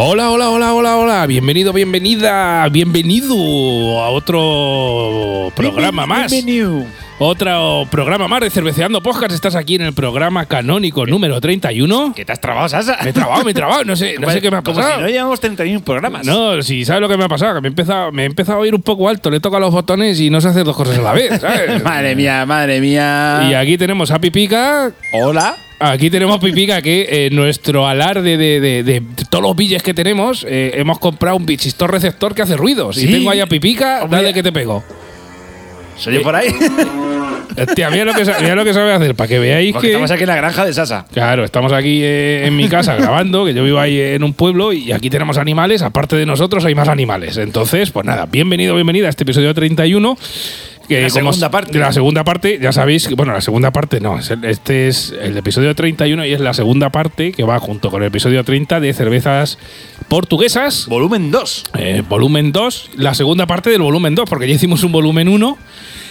Hola, hola, hola, hola, hola. Bienvenido, bienvenida, bienvenido a otro programa más. Bienvenido. Otro programa más de Cerveceando Podcast. Estás aquí en el programa canónico número 31. ¿Qué te has trabado, Sasa? Me he trabado, me he trabado. No sé, no sé qué me ha Como pasado. si no llevamos 31 programas. No, si sabes lo que me ha pasado, que me he empezado, me he empezado a oír un poco alto, le toca los botones y no sé hacer dos cosas a la vez, ¿sabes? madre mía, madre mía. Y aquí tenemos a Pipica. Hola. Aquí tenemos Pipica que eh, nuestro alarde de, de- de todos los billes que tenemos, eh, hemos comprado un bichistor receptor que hace ruidos. Sí. Y tengo ahí a Pipica, Hombre. dale que te pego. ¿Soy yo por ahí? Hostia, mira lo que, mira lo que sabe hacer, para que veáis Porque que. estamos aquí en la granja de Sasa. Claro, estamos aquí eh, en mi casa grabando, que yo vivo ahí en un pueblo y aquí tenemos animales, aparte de nosotros hay más animales. Entonces, pues nada, bienvenido, bienvenida a este episodio 31. Que La como segunda parte. La segunda parte, ya sabéis, bueno, la segunda parte no, este es el episodio 31 y es la segunda parte que va junto con el episodio 30 de cervezas portuguesas. Volumen 2. eh, volumen 2, la segunda parte del volumen 2, porque ya hicimos un volumen 1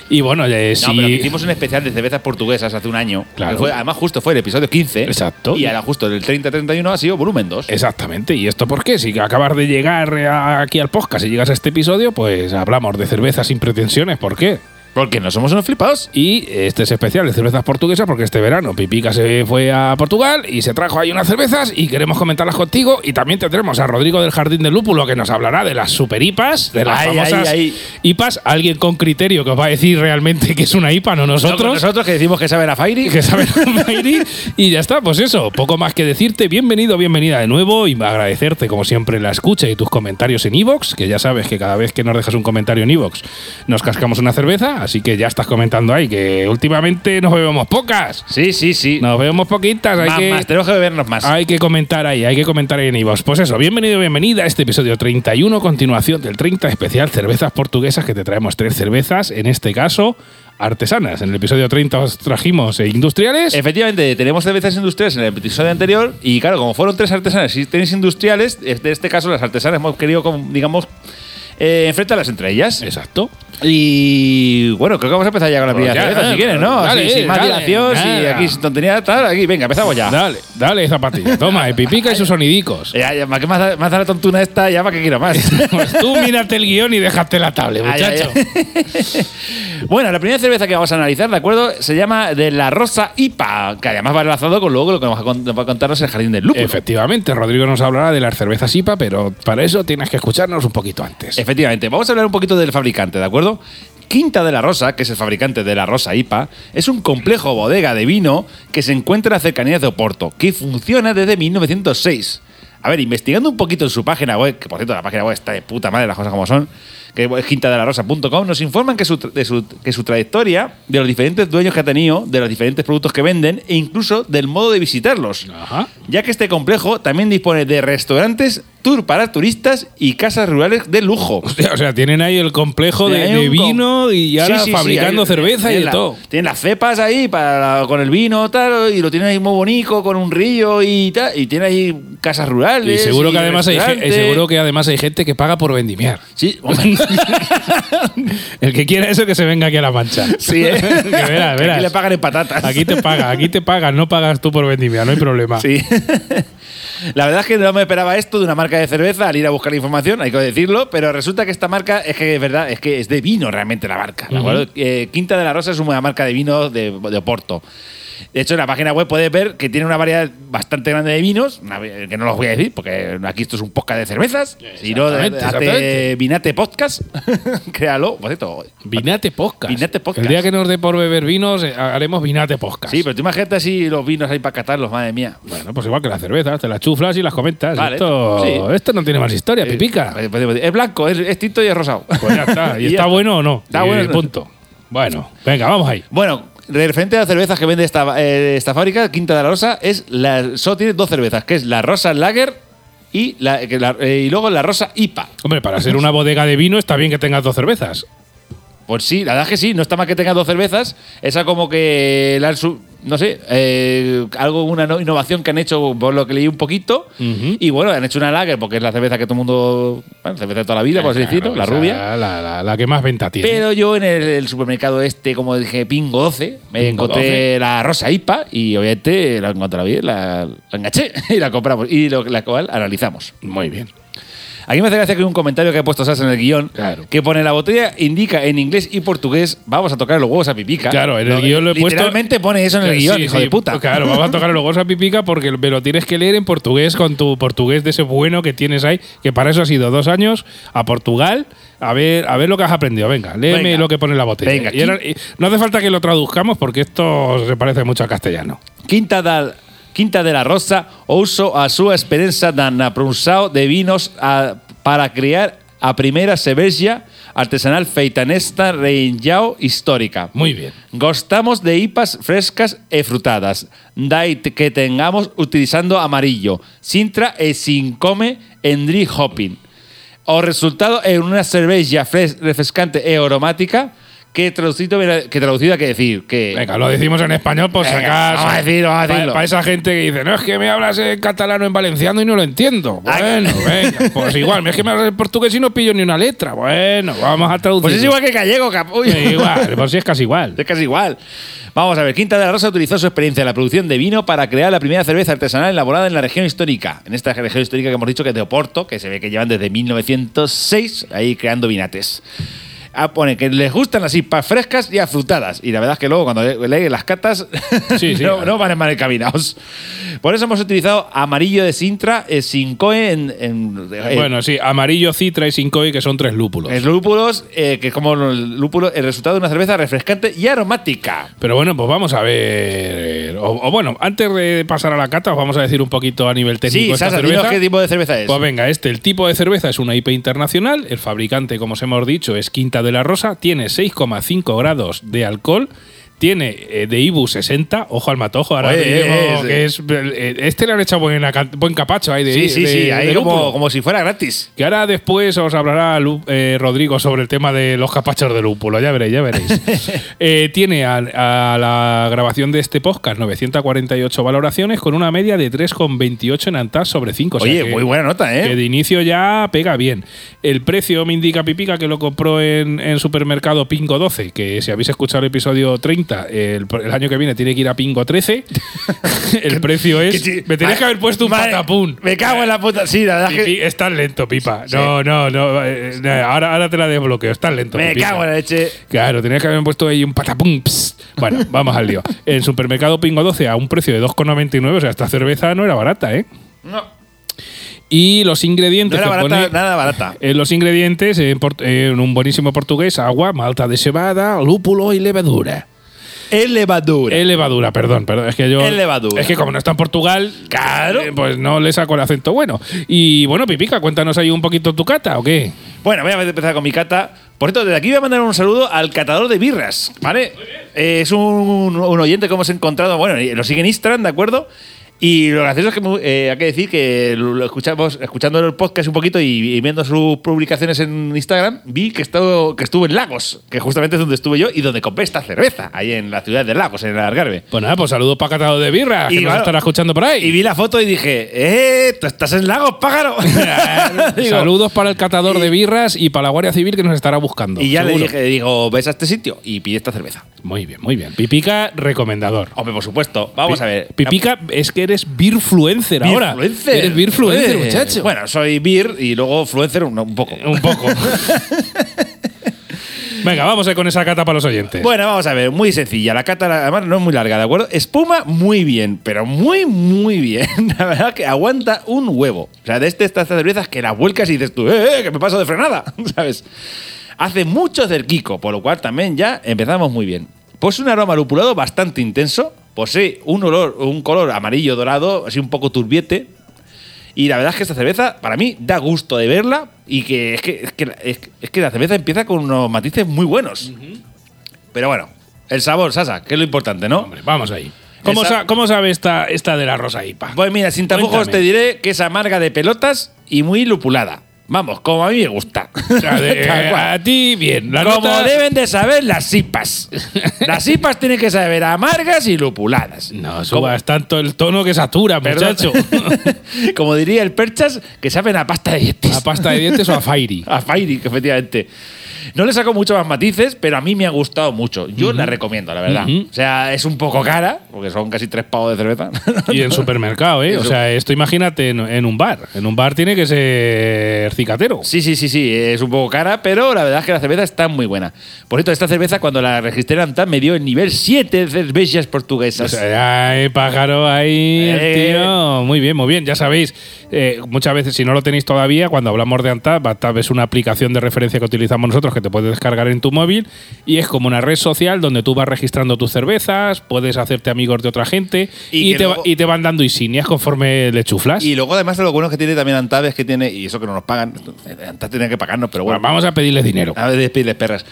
y bueno, eh, No, pero hicimos un especial de cervezas portuguesas hace un año. Claro. Que fue- además, justo fue el episodio 15. Exacto. Y ahora, justo del 30-31 ha sido volumen 2. Exactamente. ¿Y esto por qué? Si acabas de llegar aquí al podcast y llegas a este episodio, pues hablamos de cervezas sin pretensiones. ¿Por qué? Porque no somos unos flipados. Y este es especial de cervezas portuguesas porque este verano Pipica se fue a Portugal y se trajo ahí unas cervezas y queremos comentarlas contigo. Y también tendremos a Rodrigo del Jardín del Lúpulo que nos hablará de las super IPAs, de las Ay, famosas ay, ay. IPAs. Alguien con criterio que os va a decir realmente que es una IPA, no nosotros. No, nosotros que decimos que saben a Fairy. que saben Mayri. y ya está, pues eso, poco más que decirte. Bienvenido, bienvenida de nuevo y agradecerte como siempre la escucha y tus comentarios en Evox, que ya sabes que cada vez que nos dejas un comentario en Evox nos cascamos una cerveza, así que ya estás comentando ahí que últimamente nos bebemos pocas. Sí, sí, sí. Nos bebemos poquitas, hay más, que más. Tenemos que bebernos más. hay que comentar ahí, hay que comentar ahí en iVoox. Pues eso, bienvenido, bienvenida a este episodio 31, continuación del 30 especial cervezas portuguesas, que te traemos tres cervezas, en este caso artesanas. En el episodio 30 os trajimos eh, industriales. Efectivamente, tenemos cervezas industriales en el episodio anterior y claro, como fueron tres artesanas y tenéis industriales, en este caso las artesanas hemos querido, digamos, eh, enfrentarlas entre ellas. Exacto. Y bueno, creo que vamos a empezar ya con la Pues primera cerveza, si quieres, ¿no? dale, Así, sin más dale, dilación, nada. aquí sin tontería, tal, aquí, venga, empezamos ya. Dale, dale zapatilla. Toma, y pipica y sus sonidicos. Ya, ya, ¿para qué más más da la tontuna esta? Ya, ¿para qué quiero más? Pues tú mírate el guion y déjate la tablet, muchacho. bueno, la primera cerveza que vamos a analizar, ¿de acuerdo? Se llama de la Rosa IPA, que además va enlazado con luego lo que nos va a va a contarnos el Jardín del Lúpulo. Efectivamente, Rodrigo nos hablará de las cervezas IPA, pero para eso tienes que escucharnos un poquito antes. Efectivamente, vamos a hablar un poquito del fabricante, ¿de acuerdo? Quinta de la Rosa, que es el fabricante de la Rosa IPA, es un complejo bodega de vino que se encuentra en las cercanías de Oporto, que funciona desde 1906. A ver, investigando un poquito en su página web, que por cierto la página web está de puta madre, las cosas como son, que es quintadelararosa.com, nos informan que su, tra- de su- que su trayectoria, de los diferentes dueños que ha tenido, de los diferentes productos que venden e incluso del modo de visitarlos. Ajá. Ya que este complejo también dispone de restaurantes, tour para turistas y casas rurales de lujo. Hostia, o sea, tienen ahí el complejo de, com- vino y ahora Sí, sí, sí, fabricando hay- cerveza y tienen de la- todo. Tienen las cepas ahí para, con el vino tal, y lo tienen ahí muy bonito, con un río y tal. Y tiene ahí casas Y rurales. seguro que además hay, y seguro que además hay gente que paga por vendimiar. Sí, hombre, El que quiera eso que se venga aquí a la mancha. sí, ¿eh? Que verás, Aquí verás. le pagan en patatas. Aquí te paga, aquí te pagan, no pagas tú por vendimia, no hay problema. Sí. La verdad es que no me esperaba esto de una marca de cerveza al ir a buscar información, hay que decirlo, pero resulta que esta marca es que es verdad, es que es de vino realmente la marca. Eh, Quinta de la Rosa es una marca de vino de, de Oporto. De hecho, en la página web puedes ver que tiene una variedad bastante grande de vinos, que no los voy a decir, porque aquí esto es un podcast de cervezas. Si no. Vinate Podcast, créalo. Por cierto, Vinate Podcast. Vinate Podcast. El día que nos dé por beber vinos, eh, haremos Vinate Podcast. sí, pero tú imagínate así los vinos ahí para catarlos, madre mía. Bueno, pues igual que las cervezas, te las chuflas y las comentas. Vale, esto, sí. esto no tiene más historia, Eh, pipica. pues, pues, pues, Es blanco, es, es tinto y es rosado. Pues ya está. ¿Y, está bueno o no? Está bueno. punto. Bueno, venga, vamos ahí. Bueno, referente a las cervezas que vende esta, eh, esta fábrica, Quinta de la Rosa, es la, solo tiene dos cervezas, que es la Rosa Lager y, la, que la- eh, y luego la Rosa IPA. Hombre, para ser una bodega de vino está bien que tengas dos cervezas. Pues sí, la verdad es que sí, no está mal que tenga dos cervezas. Esa como que la han su- no sé, eh, algo, una no- innovación que han hecho, por lo que leí un poquito. Y bueno, han hecho una lager porque es la cerveza que todo el mundo, bueno, cerveza de toda la vida, por así decirlo, la rubia. La, la- la que más venta tiene. Pero yo en el, el supermercado este, como dije, Pingo 12, me Pingo encontré 12. la rosa IPA y obviamente la encontré bien, la, la enganché y la compramos. Y lo, la cual analizamos. Muy bien. Aquí me hace gracia que hay un comentario que ha puesto Sas en el guion Claro. que pone la botella indica en inglés y portugués vamos a tocar los huevos a pipica. Claro, en el No, guion lo he puesto- Literalmente pone eso en el guion, Sí, hijo sí, de puta. Claro, vamos a tocar luego esa pipica porque me lo tienes que leer en portugués con tu portugués de ese bueno que tienes ahí, que para eso has ido dos años a Portugal a ver, a ver lo que has aprendido. Venga, léeme Venga. lo que pone en la botella. Venga, Y ahora- y no hace falta que lo traduzcamos porque esto se parece mucho a castellano. Quinta, da, Quinta de la Rosa uso a su experiencia dan pronunciado de vinos a- para crear a primera cerveja artesanal feita nesta região histórica. Muy bien. Gostamos de IPAs frescas e frutadas. Dai que tengamos utilizando amarillo, Sintra e sin come en dry hopping. O resultado en una cerveja fres- refrescante e aromática que traducido, que traducida que decir que Venga, lo decimos en español por Venga, vamos a decirlo, vamos a decirlo. Para esa gente que dice, no, es que me hablas en catalano en valenciano y no lo entiendo. Bueno, venga, pues igual. Es que me hablas en portugués y no pillo ni una letra. Bueno, vamos a traducir. Pues es igual que gallego, capullo. igual, pues sí es casi igual. Es casi igual. Vamos a ver, Quinta de la Rosa utilizó su experiencia en la producción de vino para crear la primera cerveza artesanal elaborada en la región histórica. En esta región histórica que hemos dicho que es de Oporto, que se ve que llevan desde 1906 ahí creando vinates. Ah, pone que les gustan las IPAs frescas y afrutadas. Y la verdad es que luego cuando le- leen las catas Sí, sí, no, no van mal encaminados. Por eso hemos utilizado amarillo de Sintra, eh, sin coe en, en- eh, Bueno, sí, amarillo, citra y cincoy, que son tres lúpulos. en lúpulos, eh, que es como el lúpulo, el resultado de una cerveza refrescante y aromática. Pero bueno, pues vamos a ver. O, o bueno, antes de pasar a la cata, os vamos a decir un poquito a nivel técnico Sí, esta Sasa, cerveza. qué tipo de cerveza es. Pues venga, este, el tipo de cerveza es una IP internacional. El fabricante, como os hemos dicho, es Quinta de la Rosa. Tiene 6,5 grados de alcohol. Tiene eh, de IBU 60, ojo al matojo, ahora Oye, eh, que es, eh, este le han echado buena buen capacho ahí de sí, sí, de- sí, de ahí como, como si fuera gratis. Que ahora después os hablará Lu- eh, Rodrigo sobre el tema de los capachos de lúpulo, ya veréis, ya veréis. Eh, tiene a, a la grabación de este podcast 948 valoraciones con una media de 3,28 en Antas sobre 5. Oye, muy buena nota, ¿eh? Que de inicio ya pega bien. El precio me indica Pipica que lo compró en, en supermercado Pingo 12, que si habéis escuchado el episodio 30, el, el año que viene tiene que ir a Pingo 13. el precio es... Me tenías que haber puesto un Madre, patapún. Me cago en la puta. Sí, la verdad que. estás lento, Pipa. No, no, no. eh, eh, ahora, ahora te la desbloqueo. Estás lento. Me cago en la leche. Claro, tenías que haber puesto ahí un patapum. Bueno, vamos al lío. En supermercado Pingo 12 a un precio de 2,99. O sea, esta cerveza no era barata, ¿eh? No, Y los no ingredientes era que barata, pone- nada barata. en los ingredientes, en un buenísimo portugués, agua, malta de cebada, lúpulo y levadura. Es levadura. Es levadura, perdón, perdón. Es que yo. Es levadura. Es que como no está en Portugal, Claro. eh, pues no le saco el acento bueno. Y bueno, Pipica, cuéntanos ahí un poquito tu cata, ¿o qué? Bueno, voy a empezar con mi cata. Por cierto, desde aquí voy a mandar un saludo al catador de birras, ¿vale? Eh, es un, un oyente que hemos encontrado, bueno, lo sigue en Instagram, ¿de acuerdo? Y lo gracioso es que eh, hay que decir que lo escuchamos, escuchando el podcast un poquito y, y viendo sus publicaciones en Instagram, vi que estuvo, que estuvo en Lagos, que justamente es donde estuve yo y donde compré esta cerveza, ahí en la ciudad de Lagos, en el Algarve. Pues nada, pues saludos para Catado de Birra, que nos claro, estará escuchando por ahí. Y vi la foto y dije, ¡eh! ¡Tú estás en Lagos, pájaro! Digo, Saludos para el catador de birras y para la Guardia Civil que nos estará buscando. Y ya le dije, digo, ves a este sitio y pide esta cerveza. Muy bien, muy bien. Pipica, recomendador. Hombre, por supuesto. Vamos a ver. Pipica, es que eres beerfluencer ahora. Eres beerfluencer, Eh, muchacho. Bueno, soy beer y luego fluencer un, un poco. Un poco. Venga, vamos a ir con esa cata para los oyentes. Bueno, vamos a ver, muy sencilla. La cata, además, no es muy larga, ¿de acuerdo? Espuma muy bien, pero muy, muy bien. La verdad que aguanta un huevo. O sea, de este, estas cervezas que las vuelcas y dices tú, ¡eh, eh, que me paso de frenada! ¿Sabes? Hace mucho cerquico, por lo cual también ya empezamos muy bien. Posee un aroma lupulado bastante intenso. Posee un olor, un color amarillo dorado, así un poco turbiete. Y la verdad es que esta cerveza, para mí, da gusto de verla y que es que, es que, es que- es que la cerveza empieza con unos matices muy buenos. Pero bueno, el sabor, Sasa, que es lo importante, ¿no? Hombre, vamos ahí. ¿Cómo, sa- cómo sabe esta, esta de la rosa IPA? Pues mira, sin tapujos Cuéntame. te diré que es amarga de pelotas y muy lupulada. Vamos, como a mí me gusta. O sea, de- Tal cual. a ti, bien. La Como nota- deben de saber las IPAs. Las IPAs tienen que saber amargas y lupuladas. No subas tanto el tono que satura, Perdón. muchacho. Como diría el Perchas, que saben a pasta de dientes. ¿A pasta de dientes o a Fairy? A Fairy, que efectivamente. No le saco mucho más matices, pero a mí me ha gustado mucho. Yo la recomiendo, la verdad. Ujú. O sea, es un poco cara, porque son casi tres pavos de cerveza. Y en supermercado, ¿eh? O sea, esto imagínate en, en un bar. En un bar tiene que ser cicatero. Sí, sí, sí, sí, es un poco cara, pero la verdad es que la cerveza está muy buena. Por cierto, esta cerveza, cuando la registré en Antap, me dio el nivel 7 de cervezas portuguesas. ay, pájaro ahí, Eh. tío. Muy bien, muy bien. Ya sabéis, eh, muchas veces, si no lo tenéis todavía, cuando hablamos de Antap, Antap es una aplicación de referencia que utilizamos nosotros que te puedes descargar en tu móvil y es como una red social donde tú vas registrando tus cervezas, puedes hacerte amigos de otra gente Y te, va- y te van dando insignias conforme le chuflas. Y luego, además, lo bueno que tiene también Antap es que tiene, y eso que no nos pagan, Antap tiene que pagarnos, pero bueno. Bueno, vamos a pedirles dinero. A ver, despedirles perras.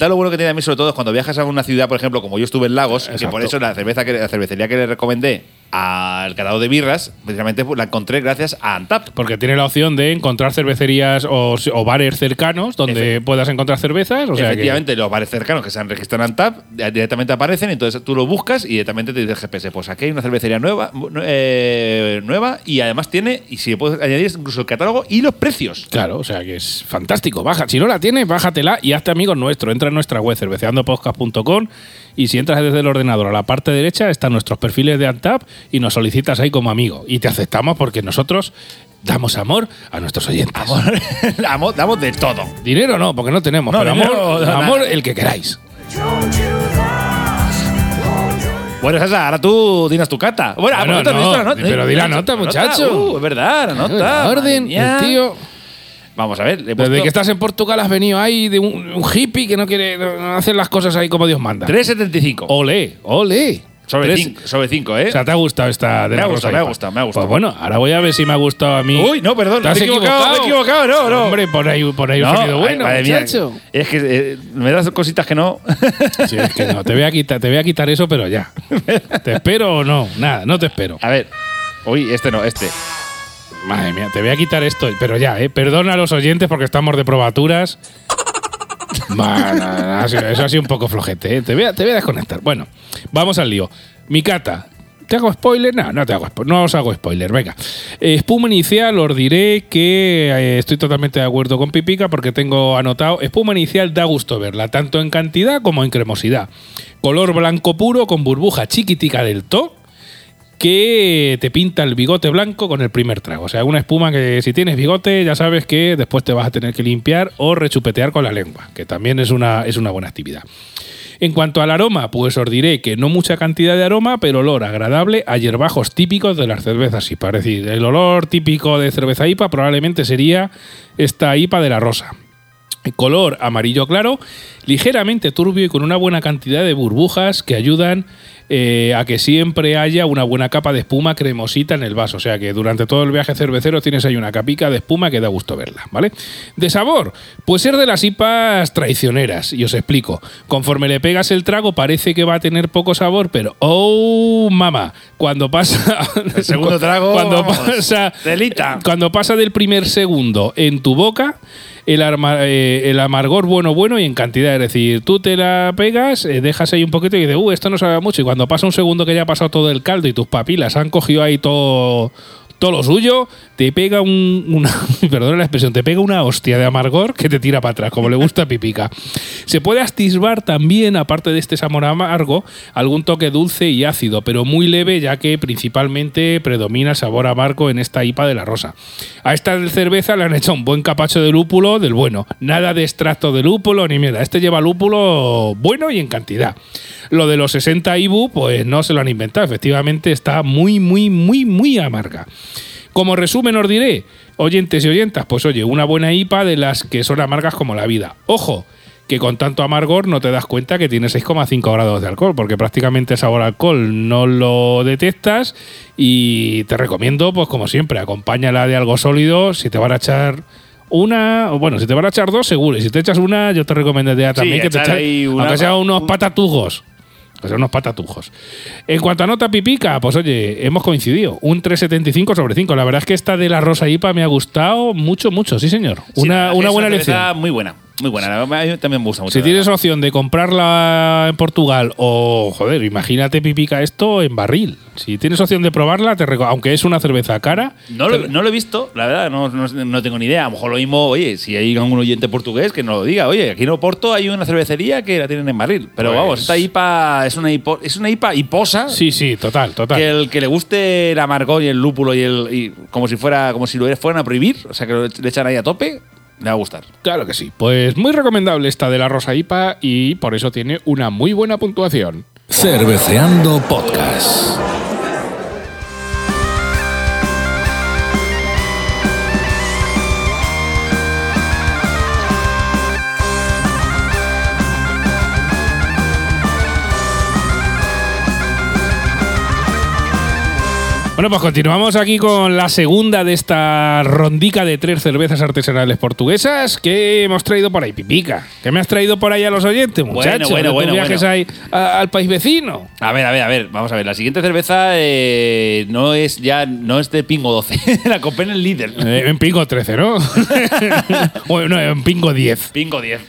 Lo bueno que tiene a mí, sobre todo, es cuando viajas a una ciudad, por ejemplo, como yo estuve en Lagos, que Exacto. por eso la, cerveza que, la cervecería que le recomendé al catador de birras, precisamente pues, la encontré gracias a Antap. Porque tiene la opción de encontrar cervecerías o, o bares cercanos donde puedas encontrar cervezas. O sea que- Efectivamente, los bares cercanos que se han registrado en Antap directamente aparecen, entonces tú lo buscas y directamente te dice el GPS, pues aquí hay una cervecería nueva, nu- eh, nueva y además tiene, y si le puedes añadir incluso el catálogo y los precios. Claro, o sea que es fantástico. Baja, si no la tienes, bájatela y hazte amigo nuestro. Entra en nuestra web cerveceandopodcast.com y si entras desde el ordenador a la parte derecha están nuestros perfiles de Antap y nos solicitas ahí como amigo. Y te aceptamos porque nosotros damos amor a nuestros oyentes. Amor, amor, damos de todo. Dinero no, porque no tenemos, No, pero amor, no, amor el que queráis. Bueno, Sasa, ahora tú dinas tu cata. Bueno, Bueno, cierto, no, ¿has visto la nota? pero di la ¿Has visto nota, muchacho. Uh, es verdad, la nota. La orden, el tío. Vamos a ver. Desde que estás en Portugal has venido ahí de un, un hippie que no quiere hacer las cosas ahí como Dios manda. 3.75. Ole, ole. sobre Tres- 5, sobre cinco, ¿eh? O sea, ¿te ha gustado esta de Me la ha gustado, me ha gustado, me ha gustado. Pues bueno, ahora voy a ver si me ha gustado a mí. Uy, no, perdón, ¿Te has me he equivocado, me he equivocado, no, no. Hombre, por ahí, por ahí un sonido ay, bueno, mía. muchacho. Es que eh, me das cositas que no. Sí, es que no, te voy a quitar, te voy a quitar eso, pero ya. ¿Te espero o no? Nada, no te espero. a ver. Uy, este no, este. Madre mía, te voy a quitar esto, pero ya, ¿eh? Perdona a los oyentes porque estamos de probaturas. Bueno, eso ha sido un poco flojete, ¿eh? Te voy, a, te voy a desconectar. Bueno, vamos al lío. Mi cata. ¿Te hago spoiler? No, no te hago spoiler. No os hago spoiler. Venga. Eh, espuma inicial, os diré que eh, estoy totalmente de acuerdo con Pipica porque tengo anotado. Espuma inicial da gusto verla, tanto en cantidad como en cremosidad. Color blanco puro con burbuja chiquitica del to que te pinta el bigote blanco con el primer trago. O sea, una espuma que si tienes bigote ya sabes que después te vas a tener que limpiar o rechupetear con la lengua, que también es una, es una buena actividad. En cuanto al aroma, pues os diré que no mucha cantidad de aroma, pero olor agradable a hierbajos típicos de las cervezas IPA. Es decir, el olor típico de cerveza IPA probablemente sería esta IPA de la rosa. Color amarillo claro, ligeramente turbio y con una buena cantidad de burbujas que ayudan eh, a que siempre haya una buena capa de espuma cremosita en el vaso. O sea que durante todo el viaje cervecero tienes ahí una capica de espuma que da gusto verla, ¿vale? De sabor, pues ser de las IPAs traicioneras, y os explico. Conforme le pegas el trago parece que va a tener poco sabor, pero ¡oh, mamá! Cuando pasa... El segundo trago, Cuando vamos, pasa... telita. Cuando pasa del primer segundo en tu boca, el, arma- eh, el amargor bueno, bueno y en cantidad. Es decir, tú te la pegas, eh, dejas ahí un poquito y dices, uh, esto no sabe mucho. Y cuando pasa un segundo que ya ha pasado todo el caldo y tus papilas han cogido ahí todo, todo lo suyo, te pega un, una, perdona la expresión, te pega una hostia de amargor que te tira para atrás, como le gusta Pipica. Se puede astisbar también, aparte de este sabor amargo, algún toque dulce y ácido, pero muy leve, ya que principalmente predomina sabor amargo en esta IPA de la rosa. A esta cerveza le han hecho un buen capacho de lúpulo del bueno. Nada de extracto de lúpulo ni mierda. Este lleva lúpulo bueno y en cantidad. Lo de los 60 IBU, pues no se lo han inventado. Efectivamente está muy, muy, muy, muy amarga. Como resumen os diré, oyentes y oyentas, pues oye, una buena IPA de las que son amargas como la vida. Ojo, que con tanto amargor no te das cuenta que tiene 6,5 grados de alcohol, porque prácticamente el sabor alcohol no lo detectas y te recomiendo, pues como siempre, acompáñala de algo sólido, si te van a echar una, o bueno, si te van a echar dos, seguro, y si te echas una, yo te recomendaría también que te echas, aunque sea unos un- patatujos. O sea, unos patatujos. En cuanto a nota pipica, pues oye, hemos coincidido. Un 3,75 sobre 5. La verdad es que esta de la Rosa IPA me ha gustado mucho, mucho, sí, señor. Sí, una verdad una buena elección. Muy buena, muy buena. A mí también me gusta mucho. Si la tienes opción de comprarla en Portugal o, joder, imagínate pipica esto en barril. Si tienes opción de probarla, te aunque es una cerveza cara, No lo, no lo he visto, la verdad, no, no- no tengo ni idea. A lo mejor lo mismo, oye, si hay algún oyente portugués que nos lo diga, oye, aquí en Oporto hay una cervecería que la tienen en barril. Pero Pues- vamos, esta IPA es una, hipo- es una IPA hiposa. sí, sí, total, total. Que el que le guste el amargor y el lúpulo y el y como si fuera como si lo fueran a prohibir, o sea que lo le echan ahí a tope, le va a gustar. Claro que sí. Pues muy recomendable esta de la Rosa IPA y por eso tiene una muy buena puntuación. Cerveceando Podcast. Bueno, pues continuamos aquí con la segunda de esta rondica de tres cervezas artesanales portuguesas que hemos traído por ahí, Pipica. ¿Qué me has traído por ahí a los oyentes, muchachos? bueno, tus bueno, viajes bueno. ahí a- al país vecino. A ver, a ver, a ver, vamos a ver. La siguiente cerveza eh, no es ya no es de Pingo 12, la compré en el líder. Eh, en Pingo 13, ¿no? bueno, no, en Pingo 10. Pingo 10.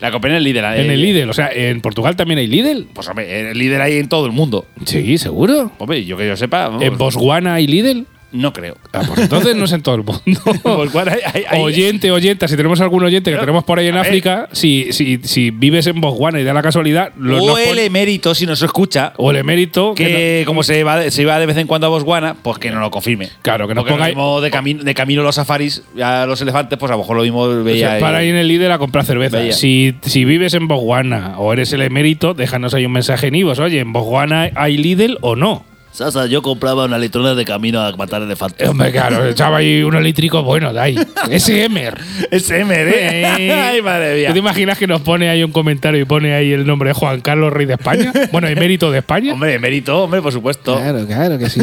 La compré en el líder. En el Lidl, o sea, ¿en Portugal también hay Lidl? Pues hombre, el líder hay en todo el mundo. Sí, seguro. Hombre, yo que yo sepa, vamos, ¿En Botswana hay Lidl? No creo. Ah, pues entonces no es en todo el mundo. Botswana hay- hay- hay- oyente, oyenta, si tenemos algún oyente que tenemos por ahí en a ver. África, si, si, si vives en Botswana y da la casualidad, lo- o el emérito, si nos escucha, o el emérito que como se va, se va de vez en cuando a Botswana, pues que no lo confirme. Claro, que nos Porque ponga lo mismo de, camino, de camino los safaris, a los elefantes, pues a lo mejor lo mismo veía. sea, para ahí. ir en el líder a comprar cerveza. Veía. Si, si vives en Botswana o eres el emérito, déjanos ahí un mensaje en Ivos. Oye, ¿en Botswana hay Lidl o no? Sasa, yo compraba una litrona de camino a matar Eh, elefantes. Hombre, claro, echaba ahí unos lítricos buenos de ahí. Ese Emer. Es Emer, ¿eh? Ay, madre ¿Tú te mía. imaginas que nos pone ahí un comentario y pone ahí el nombre de Juan Carlos, rey de España? Bueno, emérito de España. Hombre, emérito, hombre, por supuesto. Claro, claro que sí.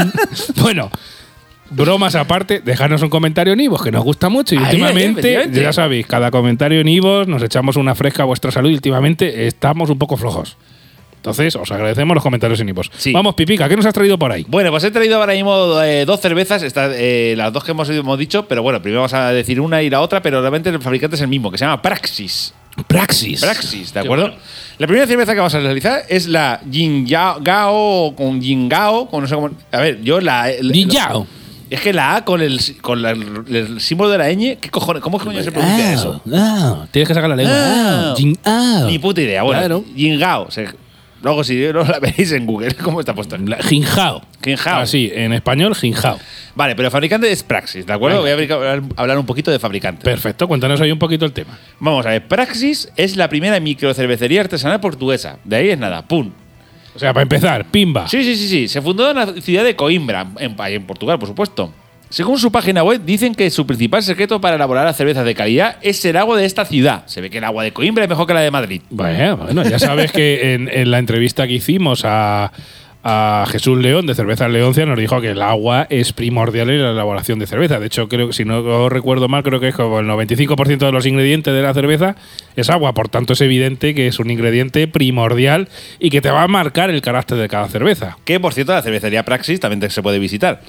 bueno, bromas aparte, dejadnos un comentario en Ivos, que nos gusta mucho. Y Ahí, últimamente, ya sabéis, cada comentario en Ivos nos echamos una fresca a vuestra salud. Y últimamente estamos un poco flojos. Entonces, os agradecemos los comentarios en. Sí. Vamos, Pipica, ¿qué nos has traído por ahí? Bueno, pues he traído ahora mismo eh, dos cervezas, estas, eh, las dos que hemos, hemos dicho, pero bueno, primero vamos a decir una y la otra, pero realmente el fabricante es el mismo, que se llama Praxis. Praxis. Praxis, ¿de acuerdo? La primera cerveza que vamos a realizar es la Jingao con Jingao, con no sé cómo. A ver, yo la. el- Ninjao. Es que la A con el, con la- el símbolo de la ñ, ¿qué cojones? ¿Cómo coño se pronuncia eso? Ah, tienes que sacar la lengua. Ah. Ni puta idea. Bueno, Claro. Jingao. Luego, si no la veis en Google, ¿cómo está puesto? Jinjao. Jinjao. Así, en español, Jinjao. Vale, pero el fabricante es Praxis, ¿de acuerdo? Voy a hablar- hablar un poquito de fabricante. Perfecto, cuéntanos ahí un poquito el tema. Vamos a ver, Praxis es la primera microcervecería artesanal portuguesa. De ahí es nada, pum. O sea, para empezar, pimba. Sí, sí, sí, sí. Se fundó en la ciudad de Coimbra, en Portugal, por supuesto. Según su página web, dicen que su principal secreto para elaborar las cervezas de calidad es el agua de esta ciudad. Se ve que el agua de Coimbra es mejor que la de Madrid. Bueno, bueno, ya sabes que en la entrevista que hicimos a, a Jesús León de Cerveza Leoncia nos dijo que el agua es primordial en la elaboración de cerveza. De hecho, creo que si no recuerdo mal, creo que es como el 95% de los ingredientes de la cerveza es agua. Por tanto, es evidente que es un ingrediente primordial y que te va a marcar el carácter de cada cerveza. Que, por cierto, la cervecería Praxis también se puede visitar.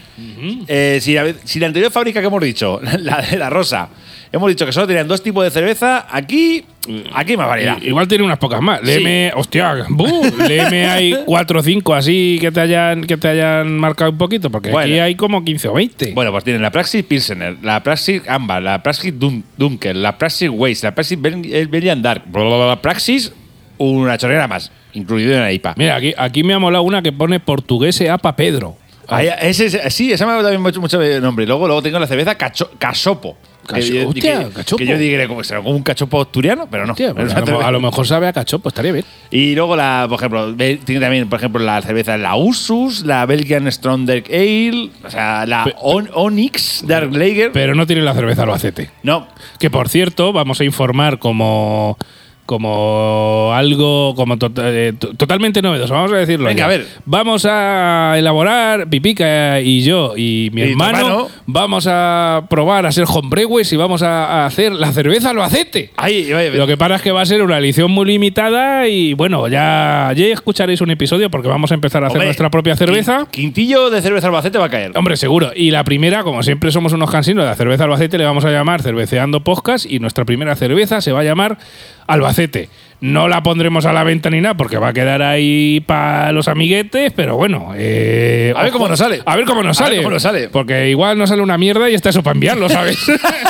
Eh, si, la, si la anterior fábrica que hemos dicho, la de la Rosa, hemos dicho que solo tenían dos tipos de cerveza, aquí, aquí más variedad. Igual tiene unas pocas más. Sí. Léeme, hostia, ¡bu! léeme hay 4 o 5 así que te hayan que te hayan marcado un poquito, porque aquí hay como 15 o 20. Bueno, pues tienen la Praxis Pilsener, la Praxis Amber, la Praxis Dun Dunkel, la Praxis Weiss, la Praxis Bel- eh, Belgian Dark, bla, bla, bla, bla, Praxis, una chorrera más, incluido en la IPA. Mira, aquí, aquí me ha molado una que pone portugués apa Pedro. Ahí- ese, ese- sí, esa me ha dado mucho, mucho nombre. Luego, luego tengo la cerveza cacho. Cacho- que, yo- hostia, que- que yo diré como, será como un cachopo asturiano, pero no. Hostia, pues a, lo, cerveza- a lo mejor sabe a cachopo, estaría bien. Y luego, la, por ejemplo, tiene también, por ejemplo, la cerveza la Ursus, la Belgian Strong Dark Ale, o sea, la On- Onyx Dark Lager. Pero no tiene la cerveza Albacete. no, Que por cierto, vamos a informar como como algo como to- eh, to- totalmente novedoso, vamos a decirlo. Venga, ya. a ver. Vamos a elaborar Pipica y yo y mi Y hermano, vamos a probar a ser homebrewers y vamos a, hacer la cerveza albacete. Ahí, Lo que pasa es que va a ser una edición muy limitada y bueno, ya, ya escucharéis un episodio porque vamos a empezar a hacer hombre, nuestra propia cerveza. quin- Quintillo de cerveza albacete va a caer. Hombre, seguro. Y la primera, como siempre somos unos cansinos de la cerveza Albacete, le vamos a llamar Cerveceando Podcast y nuestra primera cerveza se va a llamar Albacete. No la pondremos a la venta ni nada porque va a quedar ahí para los amiguetes, pero bueno. eh, A ver cómo nos sale. A ver cómo nos A ver sale. cómo nos sale. Porque igual nos sale una mierda y está eso para enviarlo, ¿sabes?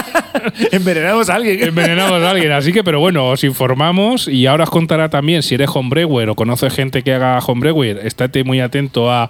Envenenamos a alguien. Envenenamos a alguien. Así que, pero bueno, os informamos y ahora os contará también si eres homebrewer o conoces gente que haga homebrewer, estate muy atento a,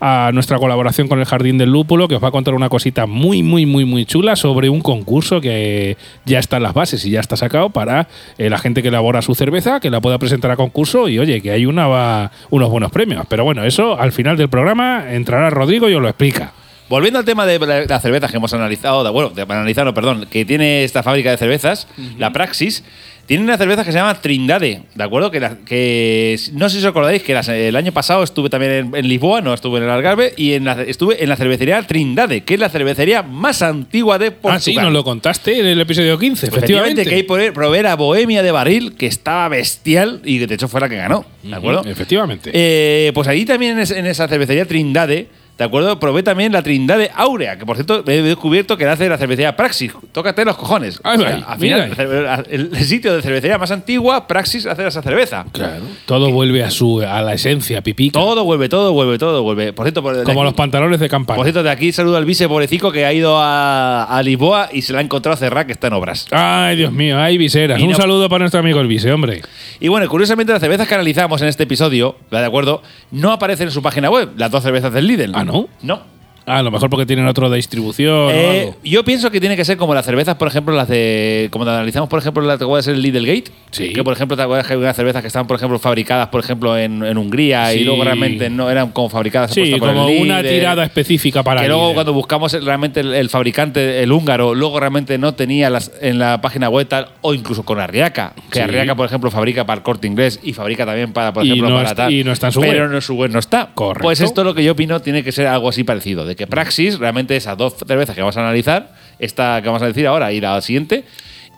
a nuestra colaboración con el Jardín del Lúpulo, que os va a contar una cosita muy, muy, muy, muy chula sobre un concurso que ya está en las bases y ya está sacado para eh, la gente que elabora su cerveza, que la pueda presentar a concurso y oye, que hay una, va- unos buenos premios. Pero bueno, eso al final del programa entrará Rodrigo y os lo explica. Volviendo al tema de la- las cervezas que hemos analizado, de- bueno, de analizar, no, perdón, que tiene esta fábrica de cervezas, la Praxis, tiene una cerveza que se llama Trindade, ¿de acuerdo? Que, la- que no sé si os acordáis que las- el año pasado estuve también en, en Lisboa, no estuve en el Algarve, y en la- estuve en la cervecería Trindade, que es la cervecería más antigua de Portugal. Ah, sí, nos lo contaste en el episodio 15, Efectivamente, efectivamente. que hay por proveer a Bohemia de Barril, que estaba bestial y que de hecho fue la que ganó, ¿de acuerdo? Efectivamente. Eh, pues ahí también en, es- en esa cervecería Trindade, ¿de acuerdo? Probé también la Trindade Áurea, que por cierto he descubierto que la hace la cervecería Praxis. Tócate los cojones. Al final, el, sitio de cervecería más antigua, Praxis hace esa cerveza. Claro. Todo vuelve a su a la esencia, pipica. Todo vuelve, todo vuelve, todo vuelve. Por cierto, por, de Como aquí- los pantalones de campana. por cierto, de aquí saludo al vice pobrecico que ha ido a, a Lisboa y se la ha encontrado cerrada que está en obras. Ay, Dios mío, hay viseras. Y Un no- saludo para nuestro amigo el vice, hombre. Y bueno, curiosamente las cervezas que analizamos en este episodio, ¿de acuerdo? No aparecen en su página web, las dos cervezas del Lidl. Ah, ¿no? No. Ah, a lo mejor porque tienen otro de distribución o Eh, algo. yo pienso que tiene que ser como las cervezas, por ejemplo, las de. Como analizamos, por ejemplo, la que puede ser el Lidl Gate. Sí. Que, por ejemplo, te acuerdas que hay unas cervezas que estaban, por ejemplo, fabricadas, por ejemplo, en, en Hungría Sí. y luego realmente no eran como fabricadas Sí, aposta por el como una Lidl. tirada específica para Que luego Lidl. cuando buscamos realmente el, el fabricante, el húngaro, luego realmente no tenía las, en la página web tal, o incluso con Arriaca. Que Sí. Arriaca, por ejemplo, fabrica para el corte inglés y fabrica también para, por Y ejemplo, no para está- tal. y no está en su pero web. en su web no está. Correcto. Pues esto lo que yo opino tiene que ser algo así parecido. De que Praxis, realmente esas dos cervezas que vamos a analizar, esta que vamos a decir ahora y la siguiente,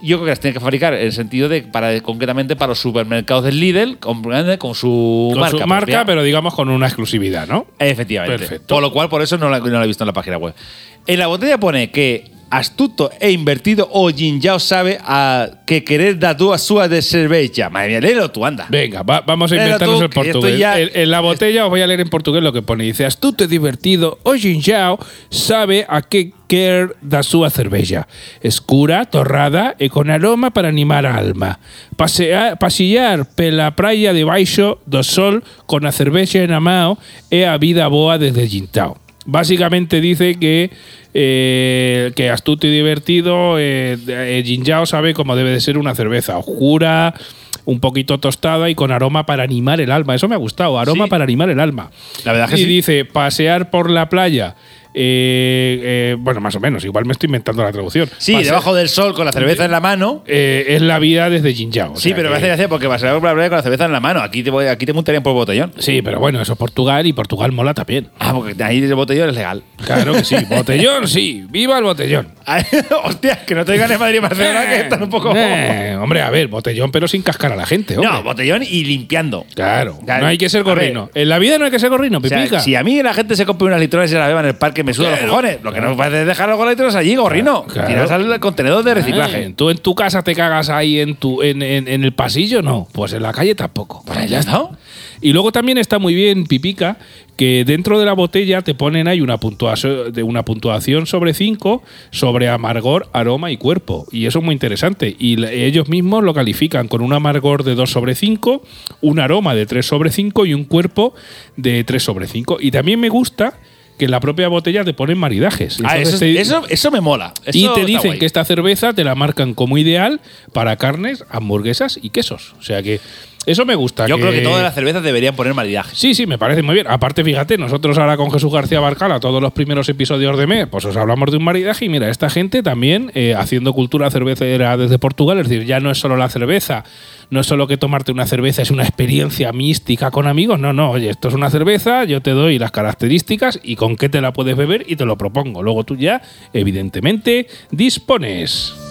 yo creo que las tiene que fabricar en el sentido de, para, concretamente para los supermercados del Lidl, con, con su Con marca. su marca, pero digamos con una exclusividad, ¿no? Efectivamente. Perfecto. Por lo cual, por eso no la, no la he visto en la página web. En la botella pone que astuto e invertido o Jinjao sabe a que querer dar duas súas de cerveza. Madre mía, léelo tú, anda. Venga, va- vamos a Léelo inventarnos tú, el que portugués. ya- En, en la botella os voy a leer en portugués lo que pone. Dice, astuto y divertido, o Jinjao sabe a qué quer da súa cerveja. Escura, torrada e con aroma para animar a alma. Pasear, pasillar pela praia debaixo do sol con a cervexa en a mao é a vida boa desde Jintao. Básicamente dice que eh, que astuto y divertido, eh, eh, Jinjao sabe cómo debe de ser una cerveza oscura, un poquito tostada y con aroma para animar el alma. Eso me ha gustado, aroma Sí. para animar el alma. La verdad que y sí. dice, pasear por la playa. Eh, eh, bueno, más o menos, igual me estoy inventando la traducción. Sí, debajo del sol con la cerveza en la mano. eh, es la vida desde Jinjao. o Sí, pero me hace gracia porque vas a ver con la cerveza en la mano. Aquí te, voy, aquí te montarían por botellón. Sí, pero bueno, eso es Portugal y Portugal mola también. Ah, porque ahí el botellón es legal. Claro que sí. botellón, sí. Viva el botellón. Hostia, que no te digan en Madrid y Barcelona que están un poco. Eh, hombre, a ver, botellón, pero sin cascar a la gente, hombre. no, botellón y limpiando. Claro, Claro. no hay que ser gorrino. En la vida no hay que ser gorrino, O sea, pipica. si a mí la gente se compra unas litrones y se la beba en el parque, me suda los cojones. Lo que no puedes dejar los litrones allí, gorrino. Claro. Tiras al contenedor de reciclaje. ¿Tú en tu casa te cagas ahí en, tu, en, en- en el pasillo? No. Pues en la calle tampoco. Pues ya está. Y luego también está muy bien, Pipica, que dentro de la botella te ponen ahí una puntuación, de una puntuación sobre 5 sobre amargor, aroma y cuerpo. Y eso es muy interesante. Y ellos mismos lo califican con un amargor de 2 sobre 5, un aroma de 3 sobre 5 y un cuerpo de 3 sobre 5. Y también me gusta que en la propia botella te ponen maridajes. Ah, eso, te- eso, eso me mola. y te dicen guay. que esta cerveza te la marcan como ideal para carnes, hamburguesas y quesos. O sea que Eso me gusta. Yo creo que todas las cervezas deberían poner maridaje. Sí, sí, me parece muy bien. Aparte, fíjate, nosotros ahora con Jesús García Barcala, todos los primeros episodios de mes, pues os hablamos de un maridaje y mira, esta gente también eh, haciendo cultura cervecera desde Portugal, es decir, ya no es solo la cerveza, no es solo que tomarte una cerveza es una experiencia mística con amigos, no, no, oye, esto es una cerveza, yo te doy las características y con qué te la puedes beber y te lo propongo. Luego tú ya, evidentemente, dispones.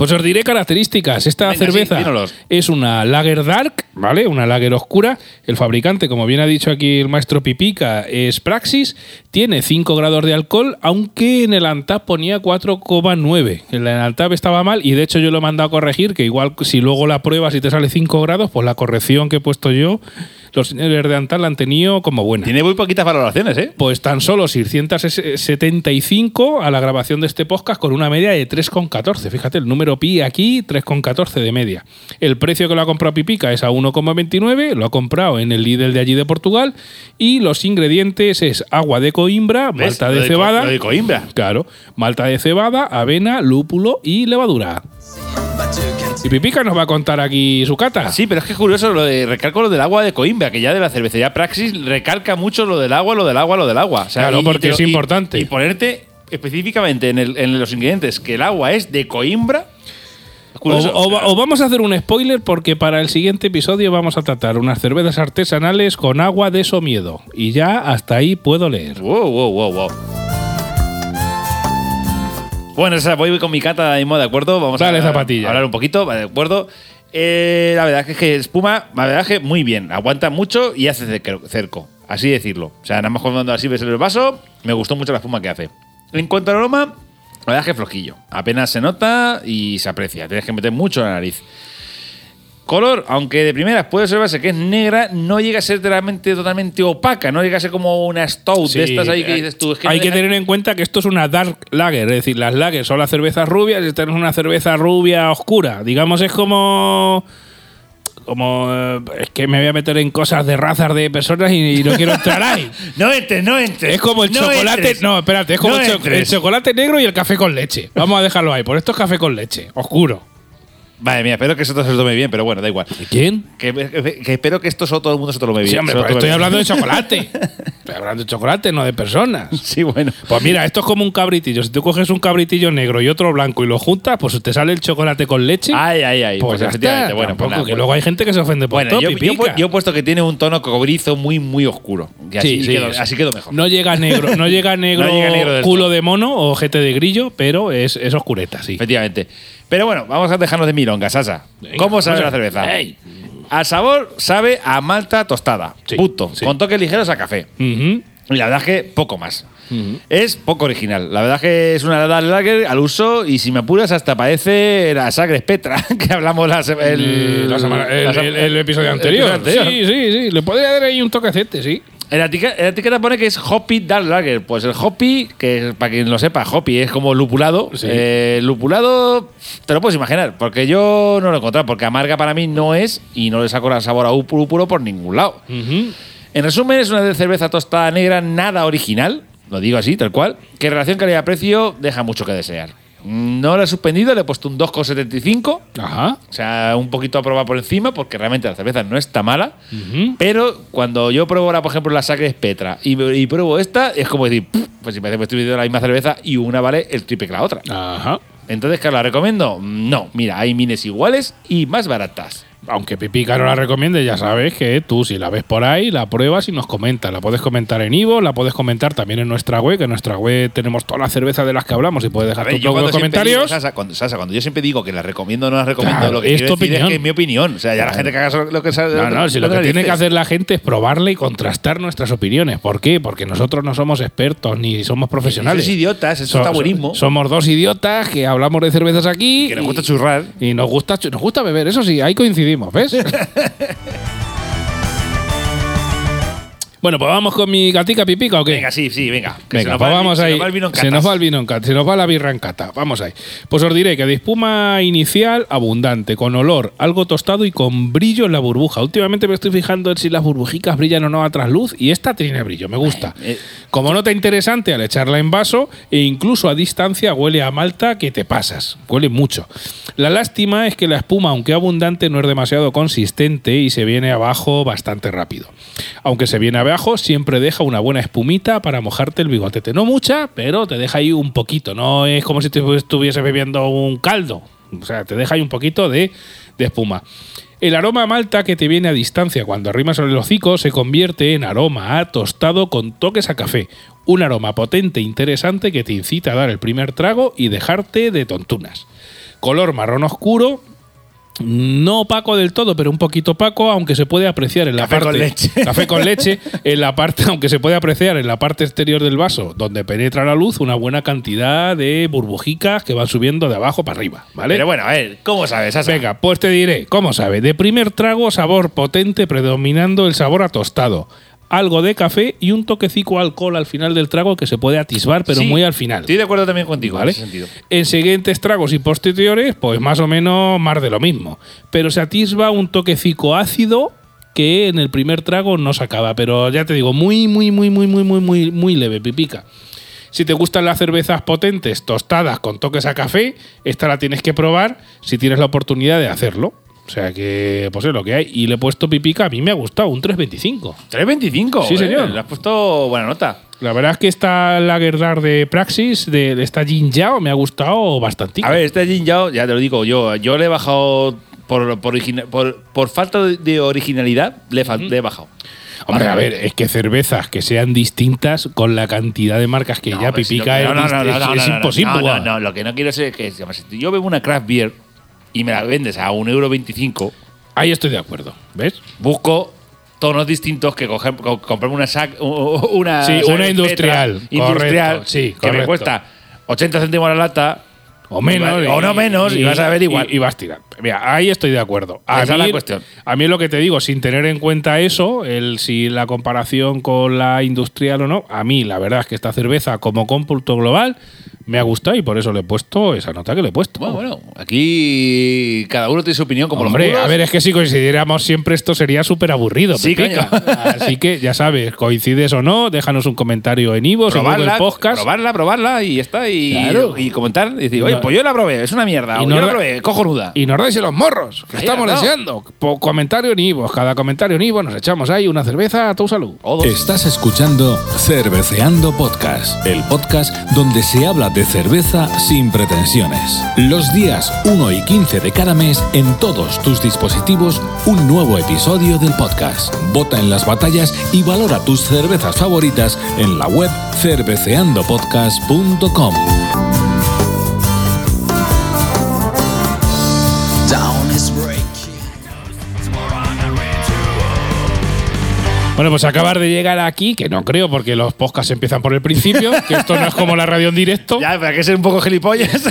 Pues os diré características. Esta Venga, cerveza es una Lager Dark, ¿vale? Una Lager oscura. El fabricante, como bien ha dicho aquí el maestro Pipica, es Praxis. Tiene 5 grados de alcohol, aunque en el Antap ponía 4,9. En el Antap estaba mal y de hecho yo lo he mandado a corregir, que igual si luego la pruebas y te sale 5 grados, pues la corrección que he puesto yo, los señores de Antap la han tenido como buena. Tiene muy poquitas valoraciones, ¿eh? Pues tan solo 675 a la grabación de este podcast con una media de 3,14. Fíjate, el número pi aquí, 3,14 de media. El precio que lo ha comprado Pipica es a 1,29, lo ha comprado en el Lidl de allí de Portugal y los ingredientes es agua de Coimbra, ¿Ves? malta Lo de cebada. lo de Coimbra. Claro, malta de cebada, avena, lúpulo y levadura. Y Pipica nos va a contar aquí su cata. Sí, pero es que es curioso lo de recalco lo del agua de Coimbra, que ya de la cervecería Praxis recalca mucho lo del agua, lo del agua, lo del agua. O sea, Claro, porque es importante. Y, ponerte específicamente en, el- en los ingredientes que el agua es de Coimbra. O, o vamos a hacer un spoiler porque para el siguiente episodio vamos a tratar unas cervezas artesanales con agua de somiedo. Y ya hasta ahí puedo leer. Wow, wow, wow, wow. Bueno, esa, voy con mi cata ahora mismo, ¿de acuerdo? Vamos Dale, a zapatilla. hablar un poquito, ¿de acuerdo? Eh, la verdad es que espuma, la verdad es que muy bien, aguanta mucho y hace cerco, así decirlo. O sea, nada más cuando así ves el vaso, me gustó mucho la espuma que hace. En cuanto al aroma, la verdad es que flojillo. Apenas se nota y se aprecia. Tienes que meter mucho en la nariz. Color, aunque de primeras puede observarse que es negra, no llega a ser realmente totalmente opaca, no llega a ser como una stout de estas ahí que dices tú. Es que hay no que deja- tener en cuenta que esto es una dark lager, es decir, las lagers son las cervezas rubias y esta es una cerveza rubia oscura. Digamos, es como. Como. eh, Es que me voy a meter en cosas de razas de personas y, y no quiero entrar ahí. No entres, no entres. Es como el No chocolate. entres. No, espérate, es como No el, cho- entres. el chocolate negro y el café con leche. Vamos a dejarlo ahí. Por esto es café con leche, oscuro. Vale, mira, espero que eso se lo tome bien, pero bueno, da igual. ¿Quién? Que, que- que espero que esto solo todo el mundo se lo tome bien. Sí, hombre, pero tome estoy bien. hablando de chocolate. Estoy hablando de chocolate, no de personas. Sí, bueno. Pues mira, esto es como un cabritillo. Si tú coges un cabritillo negro y otro blanco y lo juntas, pues te sale el chocolate con leche. Ay, ay, ay. pues, Pues, efectivamente, está. bueno, Tampoco, pues nada, que bueno. luego hay gente que se ofende por Bueno, todo, yo, yo, pipica. yo he puesto que tiene un tono cobrizo muy, muy oscuro. Y así, Sí, sí, quedó, así quedó mejor. No llega negro, no llega negro, No llega negro culo todo. de mono o ojete de grillo, pero es, es oscureta, sí. Efectivamente. Pero bueno, vamos a dejarnos de milonga, Sasa. ¿Cómo sabe la cerveza? Ey. Al sabor sabe a malta tostada. Sí, Punto. sí. Con toques ligeros a café. Y la verdad es que poco más. Es poco original. La verdad es que es una Lager al uso y si me apuras hasta parece la Sagres Petra que hablamos la, se- el, El, la semana- el- anterior. episodio anterior. Sí, sí, sí. Le podría dar ahí un toquecete, sí. En la, etiqueta, en la etiqueta pone que es Hoppy Dark Lager. Pues el Hoppy, que para quien lo sepa, Hoppy es como lupulado. Sí. Eh, lupulado, te lo puedes imaginar, porque yo no lo he encontrado, porque amarga para mí no es y no le saco el sabor a lúpulo por ningún lado. En resumen, es una cerveza tostada negra nada original, lo digo así, tal cual, que en relación calidad-precio deja mucho que desear. No la he suspendido, le he puesto un 2,75. Ajá. O sea, un poquito a probar por encima, porque realmente la cerveza no está mala. Pero cuando yo pruebo ahora, por ejemplo, la Sagres Petra y, y pruebo esta, es como decir, "Puf, pues si me estoy bebiendo la misma cerveza y una vale el triple que la otra. Ajá. Entonces, ¿que la recomiendo? No. Mira, hay mines iguales y más baratas. Aunque Pipica no la recomiende, ya sabes que tú, si la ves por ahí, la pruebas y nos comentas. La puedes comentar en Ivo, la puedes comentar también en nuestra web, que en nuestra web tenemos todas las cervezas de las que hablamos y puedes dejar tus yo cuando siempre digo, comentarios. Sasa, cuando, Sasa, cuando yo siempre digo que la recomiendo o no la recomiendo, Claro, lo que es tu decir es que es mi opinión. O sea, ya la gente que haga lo que sabe. No, no, si lo que tiene que hacer la gente es probarla y contrastar nuestras opiniones. ¿Por qué? Porque nosotros no somos expertos ni somos profesionales. Sois idiotas, eso So- está buenísimo. Somos dos idiotas que hablamos de cervezas aquí. Que nos gusta churrar. Y nos gusta, nos gusta beber, eso sí, ahí coincidimos, ¿ves? Bueno, pues vamos con mi gatica pipica o qué? Venga, sí, sí, venga. que Venga, se nos pues va el- vamos se ahí. nos va el vino en se nos va el vino en cata, se nos va la birra en cata. Vamos ahí. Pues os diré que de espuma inicial abundante, con olor, algo tostado y con brillo en la burbuja. Últimamente me estoy fijando en si las burbujicas brillan o no a trasluz y esta tiene brillo, me gusta. Eh, Como nota interesante al echarla en vaso e incluso a distancia huele a malta que te pasas. Huele mucho. La lástima es que la espuma, aunque abundante, no es demasiado consistente y se viene abajo bastante rápido. Aunque se viene siempre deja una buena espumita para mojarte el bigotete. No mucha, pero te deja ahí un poquito. No es como si te estuviese bebiendo un caldo. O sea, te deja ahí un poquito de, de espuma. El aroma a malta que te viene a distancia cuando arrimas sobre el hocico se convierte en aroma a tostado con toques a café. Un aroma potente e interesante que te incita a dar el primer trago y dejarte de tontunas. Color marrón oscuro, no opaco del todo, pero un poquito opaco, aunque se puede apreciar en la Café parte con leche. café con leche, en la parte, aunque se puede apreciar en la parte exterior del vaso, donde penetra la luz, una buena cantidad de burbujicas que van subiendo de abajo para arriba, ¿vale? Pero bueno, a ver, ¿cómo sabes, Asa? Venga, pues te diré, ¿cómo sabe? De primer trago, sabor potente, predominando el sabor a tostado. Algo de café y un toquecico alcohol al final del trago que se puede atisbar, pero Sí, muy al final. Estoy de acuerdo también contigo ¿Vale? en ese sentido. En siguientes tragos y posteriores, pues más o menos más de lo mismo. Pero se atisba un toquecico ácido que en el primer trago no se acaba. Pero ya te digo, muy, muy, muy, muy, muy, muy, muy, muy leve, pipica. Si te gustan las cervezas potentes, tostadas con toques a café, esta la tienes que probar si tienes la oportunidad de hacerlo. O sea que, pues es lo que hay. Y le he puesto pipica, a mí me ha gustado, un 3.25. 3.25. Sí, eh, señor. Le has puesto buena nota. La verdad es que esta Lagerdar de Praxis, de, esta Jin Yao, me ha gustado bastante. A ver, este Jin Yao, ya te lo digo yo, yo le he bajado por, por, origina- por, por falta de- originalidad, le, he fa- le he bajado. Hombre, a ver, es que cervezas que sean distintas con la cantidad de marcas que ya si pipica es, no, imposible. No, no, no, lo que no quiero es que digamos, si yo bebo una craft beer y me la vendes a 1,25€, Ahí estoy de acuerdo, ¿ves? busco tonos distintos que coger, co- comprarme una sac, una, Sí, sac una industrial, industrial sí, que me correcto. cuesta 80 céntimos la lata O menos. Y o no menos, y vas a ver igual. Y, y vas tirando. Mira, ahí estoy de acuerdo. A Esa es la cuestión. A mí lo que te digo, sin tener en cuenta eso, el si la comparación con la industrial o no, a mí la verdad es que esta cerveza como cómputo global me ha gustado y por eso le he puesto esa nota que le he puesto. Bueno, bueno, aquí cada uno tiene su opinión como Hombre, los a ver, es que si coincidiéramos siempre esto sería súper aburrido. Sí. Así que ya sabes, coincides o no, déjanos un comentario en Ivo, en Google probarla, Podcast. probarla, probarla y ya está. Y, Claro. y comentar. Y decir, oye, no- pues yo la probé, es una mierda. y o no yo la probé, cojonuda. Y nos en los morros, que Ahí estamos deseando. Po- comentario en Ivo, cada comentario en Ivo, nos echamos ahí una cerveza a tu salud. Estás escuchando Cerveceando Podcast, el podcast donde se habla de cerveza sin pretensiones. Los días 1 y 15 de cada mes, en todos tus dispositivos, un nuevo episodio del podcast. Vota en las batallas y valora tus cervezas favoritas en la web cerveceandopodcast.com. Bueno, pues acabar de llegar aquí, que no creo porque los podcasts empiezan por el principio, que esto no es como la radio en directo. Ya, pero hay que ser un poco gilipollas.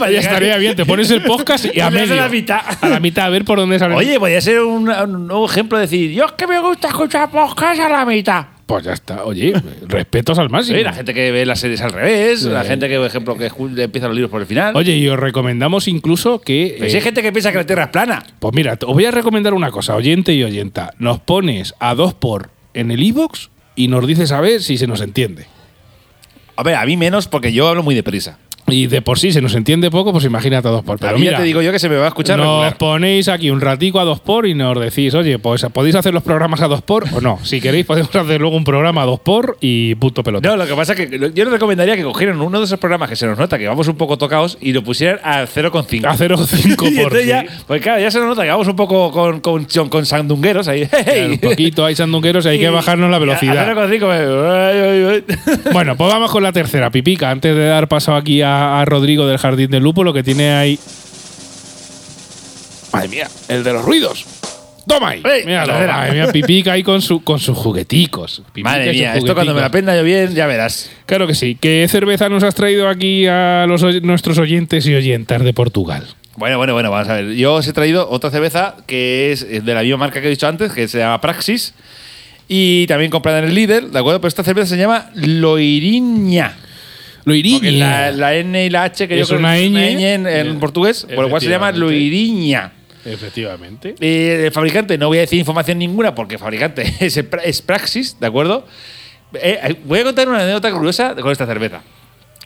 Ya estaría bien, te pones el podcast y a Pones a medio. la mitad. A la mitad, a ver por dónde sale. Oye, podría ser un, un nuevo ejemplo de decir, yo es que me gusta escuchar podcast a la mitad. Pues ya está. Oye, respetos al máximo. Sí, la gente que ve las series al revés, la gente que, por ejemplo, que empieza los libros por el final. Oye, y os recomendamos incluso que. Pero si hay eh, gente que piensa que la Tierra es plana. Pues mira, os voy a recomendar una cosa, oyente y oyenta. Nos pones a dos por en el iBox y nos dices a ver si se nos entiende. A ver, a mí menos porque yo hablo muy deprisa. Y de por sí se nos entiende poco, pues imagínate a dos por. a Pero mí mira, ya te digo yo que se me va a escuchar nos regular. ponéis aquí un ratico a dos por y nos decís, oye, pues podéis hacer los programas a dos por o no. Si queréis, podemos hacer luego un programa a dos por y punto pelota. No, lo que pasa es que yo les recomendaría que cogieran uno de esos programas que se nos nota que vamos un poco tocados y lo pusieran a 0,5. A 0,5 Y por entonces ya, pues claro, ya se nos nota que vamos un poco con, con, con, con sandungueros ahí. Claro, un poquito hay sandungueros y hay que bajarnos la velocidad. A 0,5. ay, ay, ay. Bueno, pues vamos con la tercera pipica. Antes de dar paso aquí a, a Rodrigo del Jardín del Lupo, lo que tiene ahí. Madre mía, el de los ruidos. Toma ahí. ¡Ey! Míralo, tercera. madre mía, pipica ahí con, su, con sus jugueticos. Pipica Madre mía, esto cuando me la prenda yo bien, ya verás. Claro que sí. ¿Qué cerveza nos has traído aquí a los, nuestros oyentes y oyentas de Portugal? Bueno, bueno, bueno, vamos a ver. Yo os he traído otra cerveza que es de la misma marca que he dicho antes, que se llama Praxis. Y también comprada en el líder, ¿de acuerdo? Pero esta cerveza se llama Loiriña. Lo Porque iría. la, la N y la H, que Es yo creo una que es una ñ. en, en portugués, por lo cual se llama. Loiriña. Efectivamente. Eh, el fabricante, no voy a decir información ninguna porque el fabricante es, es Praxis, ¿de acuerdo? Eh, eh, voy a contar una anécdota curiosa con esta cerveza.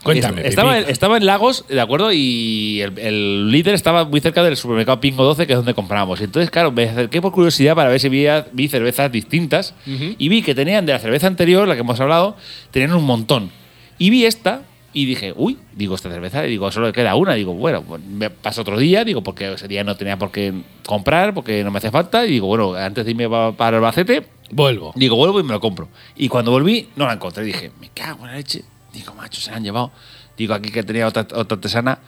Cuéntame. Estaba, estaba en Lagos, ¿de acuerdo? Y el, el líder estaba muy cerca del supermercado Pingo 12, que es donde comprábamos. Y entonces, claro, me acerqué por curiosidad para ver si vi, vi cervezas distintas. Y vi que tenían de la cerveza anterior, la que hemos hablado, tenían un montón. Y vi esta y dije, uy, digo, esta cerveza, y digo, solo queda una. Digo, bueno, pues me pasa otro día, digo, porque ese día no tenía por qué comprar, porque no me hace falta. Y digo, bueno, antes de irme pa- para Albacete, Vuelvo. Digo, vuelvo y me lo compro. Y cuando volví, no la encontré. Dije, me cago en la leche. Digo, macho, se la han llevado. Digo, aquí que tenía otra, otra artesana.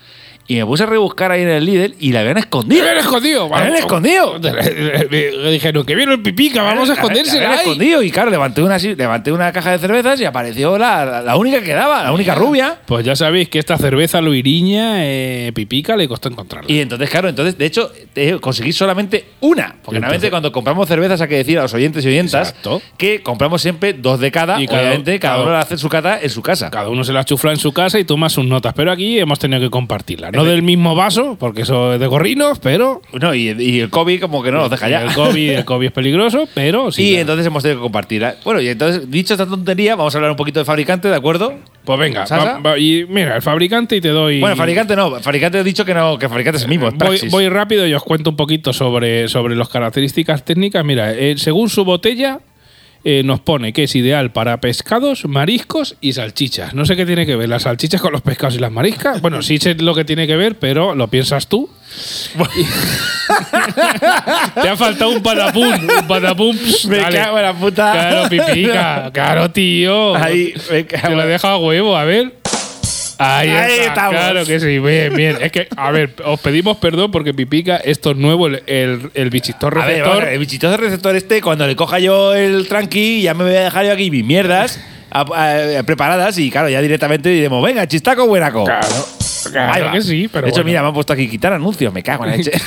Y me puse a rebuscar ahí en el líder y la habían escondido. ¡Me habían escondido! ¡La habían escondido! Dijeron que vieron el pipica, vamos a La habían escondido. Y claro, levanté una, levanté una caja de cervezas y apareció la, la- la única que quedaba, la única rubia. Pues ya sabéis que esta cerveza loiriña, eh, pipica, le costó encontrarla. Y entonces, claro, entonces, de hecho, conseguí solamente una. Porque normalmente cuando compramos cervezas hay que decir a los oyentes y oyentas Exacto. que compramos siempre dos de cada. Y cada- obviamente, cada, cada- uno hace su cata en su casa. Cada uno se la chufla en su casa y toma sus notas. Pero aquí hemos tenido que compartirla. No del mismo vaso, porque eso es de gorrinos, pero. No, y, y el COVID como que no nos deja ya. El COVID, el COVID es peligroso, pero sí. y entonces hemos tenido que compartirla. Bueno, y entonces, dicho esta tontería, vamos a hablar un poquito de fabricante, ¿de acuerdo? Pues venga, va- va- y mira, el fabricante y te doy. Bueno, fabricante no, fabricante he dicho que no, que fabricante es el mismo, es Voy, Praxis. voy rápido y os cuento un poquito sobre, sobre las características técnicas. Mira, eh, según su botella, eh, nos pone que es ideal para pescados, mariscos y salchichas. No sé qué tiene que ver las salchichas con los pescados y las mariscas. Bueno, sí sé lo que tiene que ver, pero lo piensas tú. Te ha faltado un patapum. Un patapum. pss, Me dale. cago en la puta. Claro, pipica. Claro, tío. Ahí, me cago Te lo en- deja a huevo, a ver. Ahí, Ahí está, estamos. Claro que sí, bien, bien. Es que, a ver, os pedimos perdón porque Pipica, esto es nuevo, el, el, el bichitor A receptor. ver, el bichito de receptor este, cuando le coja yo el tranqui, ya me voy a dejar yo aquí mis mierdas a- a- preparadas y claro, ya directamente diremos, venga, chistaco, buenaco. Claro, claro que sí, pero. De hecho, bueno. mira, me han puesto aquí quitar anuncios, me cago en la leche.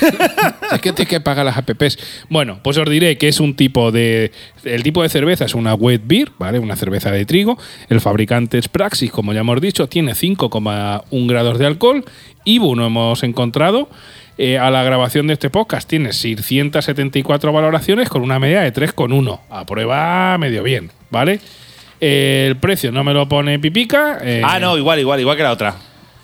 Es que tienes que pagar las apps. Bueno, pues os diré que es un tipo de. El tipo de cerveza es una wet beer, ¿vale? Una cerveza de trigo. El fabricante es Praxis, como ya hemos dicho, tiene 5,1 grados de alcohol. Ibu no hemos encontrado. Eh, a la grabación de este podcast tiene 674 valoraciones con una media de 3,1. A prueba medio bien, ¿vale? Eh, el precio no me lo pone Pipica. eh, ah, no, igual, igual, igual que la otra.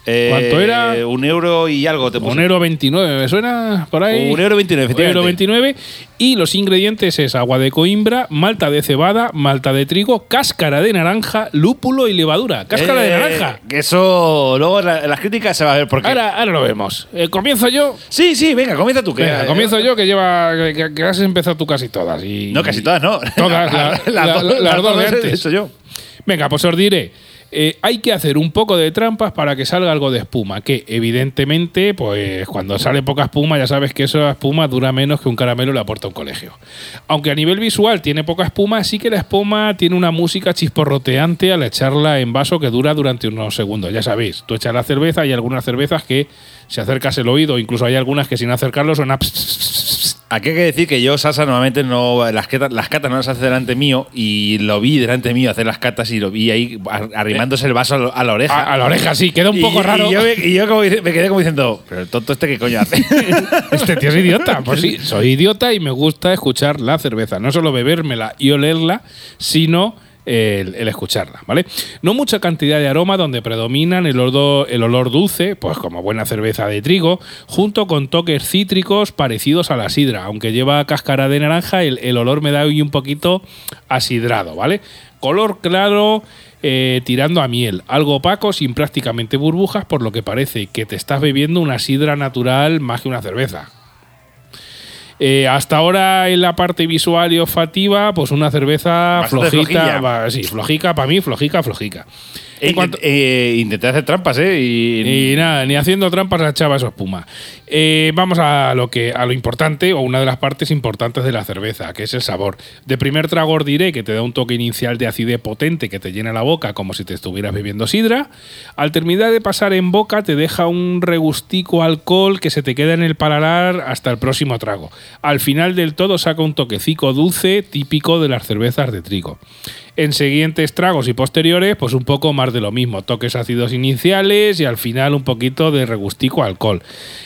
Eh, ¿Cuánto era? Un euro y algo te puse. Un euro 29, ¿me suena por ahí? Un euro 29, Un euro efectivamente. 29. Y los ingredientes es agua de coimbra, malta de cebada, malta de trigo, cáscara de naranja, lúpulo y levadura. Cáscara de Eh, naranja. Que eso, luego en la- en las críticas se va a ver por qué. Ahora, ahora lo vemos. Eh, comienzo yo. sí, sí, venga, comienza tú. Que, Venga, comienzo yo que lleva que, has empezado tú casi todas. Y, No, casi todas, no. Todas, la- las, la- dos- las las dos de antes. hecho yo. Venga, pues os diré. Eh, hay que hacer un poco de trampas para que salga algo de espuma, que evidentemente, pues cuando sale poca espuma, ya sabes que esa espuma dura menos que un caramelo le aporta un colegio. Aunque a nivel visual tiene poca espuma, sí que la espuma tiene una música chisporroteante al echarla en vaso que dura durante unos segundos. Ya sabéis, tú echas la cerveza y algunas cervezas que si acercas el oído, incluso hay algunas que sin acercarlo suena... Aquí hay que decir que yo, Sasa, normalmente no. Las, catas- las catas no las hace delante mío y lo vi delante mío hacer las catas y lo vi ahí ar- arrimándose el vaso a, la oreja. A, a la oreja, sí, queda un Y- poco raro. Y yo, me, y yo como dice- me quedé como diciendo, pero el tonto este qué coño hace. Este tío es idiota. Pues sí, soy idiota y me gusta escuchar la cerveza. No solo bebérmela y olerla, sino el, escucharla, ¿vale? No mucha cantidad de aroma donde predominan el olor, el olor dulce, pues como buena cerveza de trigo, junto con toques cítricos parecidos a la sidra. Aunque lleva cáscara de naranja, el, el olor me da hoy un poquito asidrado, ¿vale? Color claro, eh, tirando a miel, algo opaco, sin prácticamente burbujas, por lo que parece que te estás bebiendo una sidra natural más que una cerveza. Eh, hasta ahora en la parte visual y olfativa, pues una cerveza Bastante flojita, va, sí, flojica para mí, flojica, flojica. En Eh, cuanto- eh, intenté hacer trampas, ¿eh? Y, Y nada, ni haciendo trampas la chava eso espuma. Eh, vamos a lo que a lo importante o una de las partes importantes de la cerveza, que es el sabor. De primer trago os diré que te da un toque inicial de acidez potente que te llena la boca como si te estuvieras bebiendo sidra. Al terminar de pasar en boca te deja un regustico alcohol que se te queda en el paladar hasta el próximo trago. Al final del todo saca un toquecico dulce típico de las cervezas de trigo. En siguientes tragos y posteriores, pues un poco más de lo mismo, toques ácidos iniciales y al final un poquito de regustico alcohol.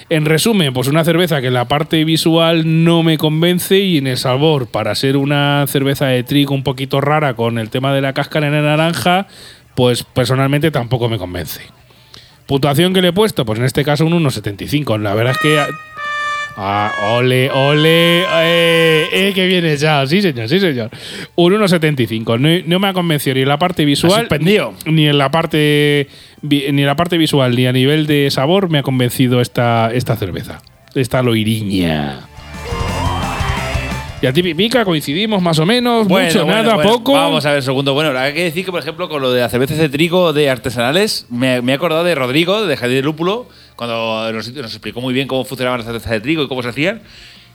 En resumen, pues una cerveza que en la parte visual no me convence y en el sabor, para ser una cerveza de trigo un poquito rara con el tema de la cáscara en naranja, pues personalmente tampoco me convence. Puntuación que le he puesto, pues en este caso un 1,75. La verdad es que Ah, ole, ole, eh, eh, que bien echado, sí señor, sí señor. Un 1.75, no, no me ha convencido ni en la parte visual, ni en la parte ni en la parte visual, ni a nivel de sabor me ha convencido esta, esta cerveza, esta loiriña. Y a ti, Pipica, coincidimos más o menos, mucho, nada, poco. Vamos a ver, segundo. Bueno, hay que decir que, por ejemplo, con lo de las cervezas de trigo de artesanales, me, me he acordado de Rodrigo, de Jardín de Lúpulo, cuando nos, nos explicó muy bien cómo funcionaban las cervezas de trigo y cómo se hacían.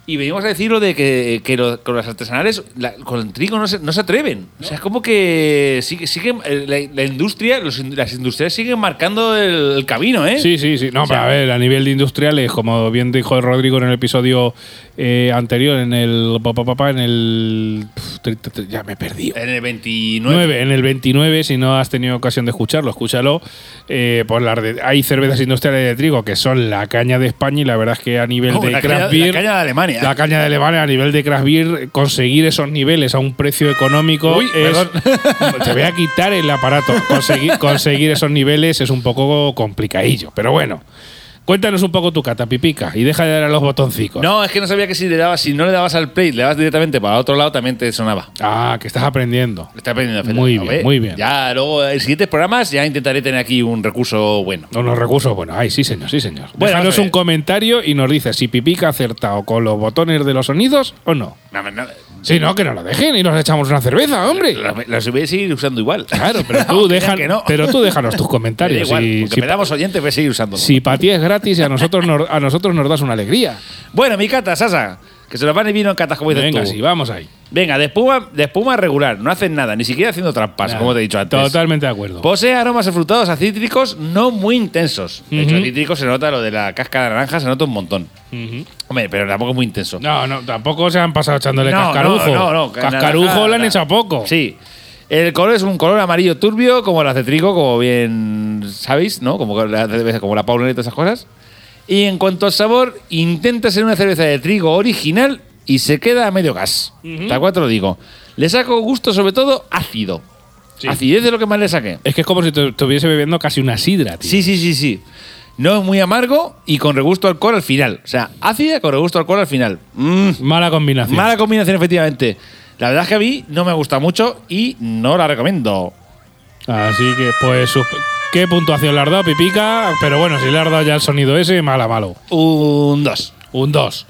Y venimos a decirlo de que, que lo- con las artesanales, la- con el trigo no se, no se atreven. O sea, es como que sigue, siguen, eh, la, la industria, los las industrias siguen marcando el, el camino, ¿eh? Sí, sí, sí. No, O sea, pero a ver, a nivel de industriales, como bien dijo Rodrigo en el episodio eh, anterior, en el. pa, pa, en el. Ya me he perdido. En el 29. 9, en el 29, si no has tenido ocasión de escucharlo, escúchalo. Eh, pues las de- hay cervezas industriales de trigo que son la caña de España y la verdad es que a nivel de craft caña, beer. la caña de Alemania. La caña de Alemania a nivel de craft beer, conseguir esos niveles a un precio económico Uy, es. perdón. Te voy a quitar el aparato. Conseguir, conseguir esos niveles es un poco complicadillo. Pero bueno, cuéntanos un poco tu cata, pipica, y deja de dar a los botoncicos. No, es que no sabía que si le dabas, si no le dabas al play, le dabas directamente para otro lado, también te sonaba. Ah, que estás aprendiendo. Está aprendiendo Fede, Muy ¿lo bien, muy bien. Ya, luego en siguientes programas ya intentaré tener aquí un recurso bueno. Unos recursos, bueno, ay, sí, señor, sí, señor. Bueno, Déjanos un comentario y nos dice si Pipica ha acertado con los botones de los sonidos o no. No, no, no, Si no, que nos lo dejen y nos echamos una cerveza, hombre. Los voy a seguir usando igual. Claro, pero No, tú, que deja, digan que no. pero tú déjanos tus comentarios. igual, Si, si- me damos oyentes, voy a seguir usando. si para ti es gratis y a nosotros, nos, a nosotros nos das una alegría. Bueno, mi cata, Sasa, que se nos van y vino en catas, como dices Venga, tú. sí, vamos ahí. Venga, de espuma, de espuma regular, no hacen nada, ni siquiera haciendo trampas, Nada. como te he dicho antes. Totalmente de acuerdo. Posee aromas afrutados a cítricos no muy intensos. De hecho, Ujú. cítricos se nota lo de la cáscara de naranja, se nota un montón. Ujú. Hombre, pero tampoco es muy intenso. No, no, tampoco se han pasado echándole No, cascarujo. no, no, no, cascarujo nada, le han nada. hecho a poco. Sí. El color es un color amarillo turbio, como las de trigo, como bien sabéis, ¿no? Como como la Paulera y todas esas cosas. Y en cuanto al sabor, intenta ser una cerveza de trigo original y se queda a medio gas. Tal cual te lo digo. Le saco gusto, sobre todo, ácido. Sí. Acidez de lo que más le saqué. Es que es como si te estuviese bebiendo casi una sidra, tío. Sí, sí, sí, sí. No es muy amargo y con regusto a alcohol al final. O sea, ácida con regusto a alcohol al final. Mm, Mala combinación. Mala combinación, efectivamente. La verdad es que a mí no me gusta mucho y no la recomiendo. Así que, pues, ¿qué puntuación le has dado, Pipica? Pero bueno, si le has dado ya el sonido ese, mala, malo. Un 2. Un 2.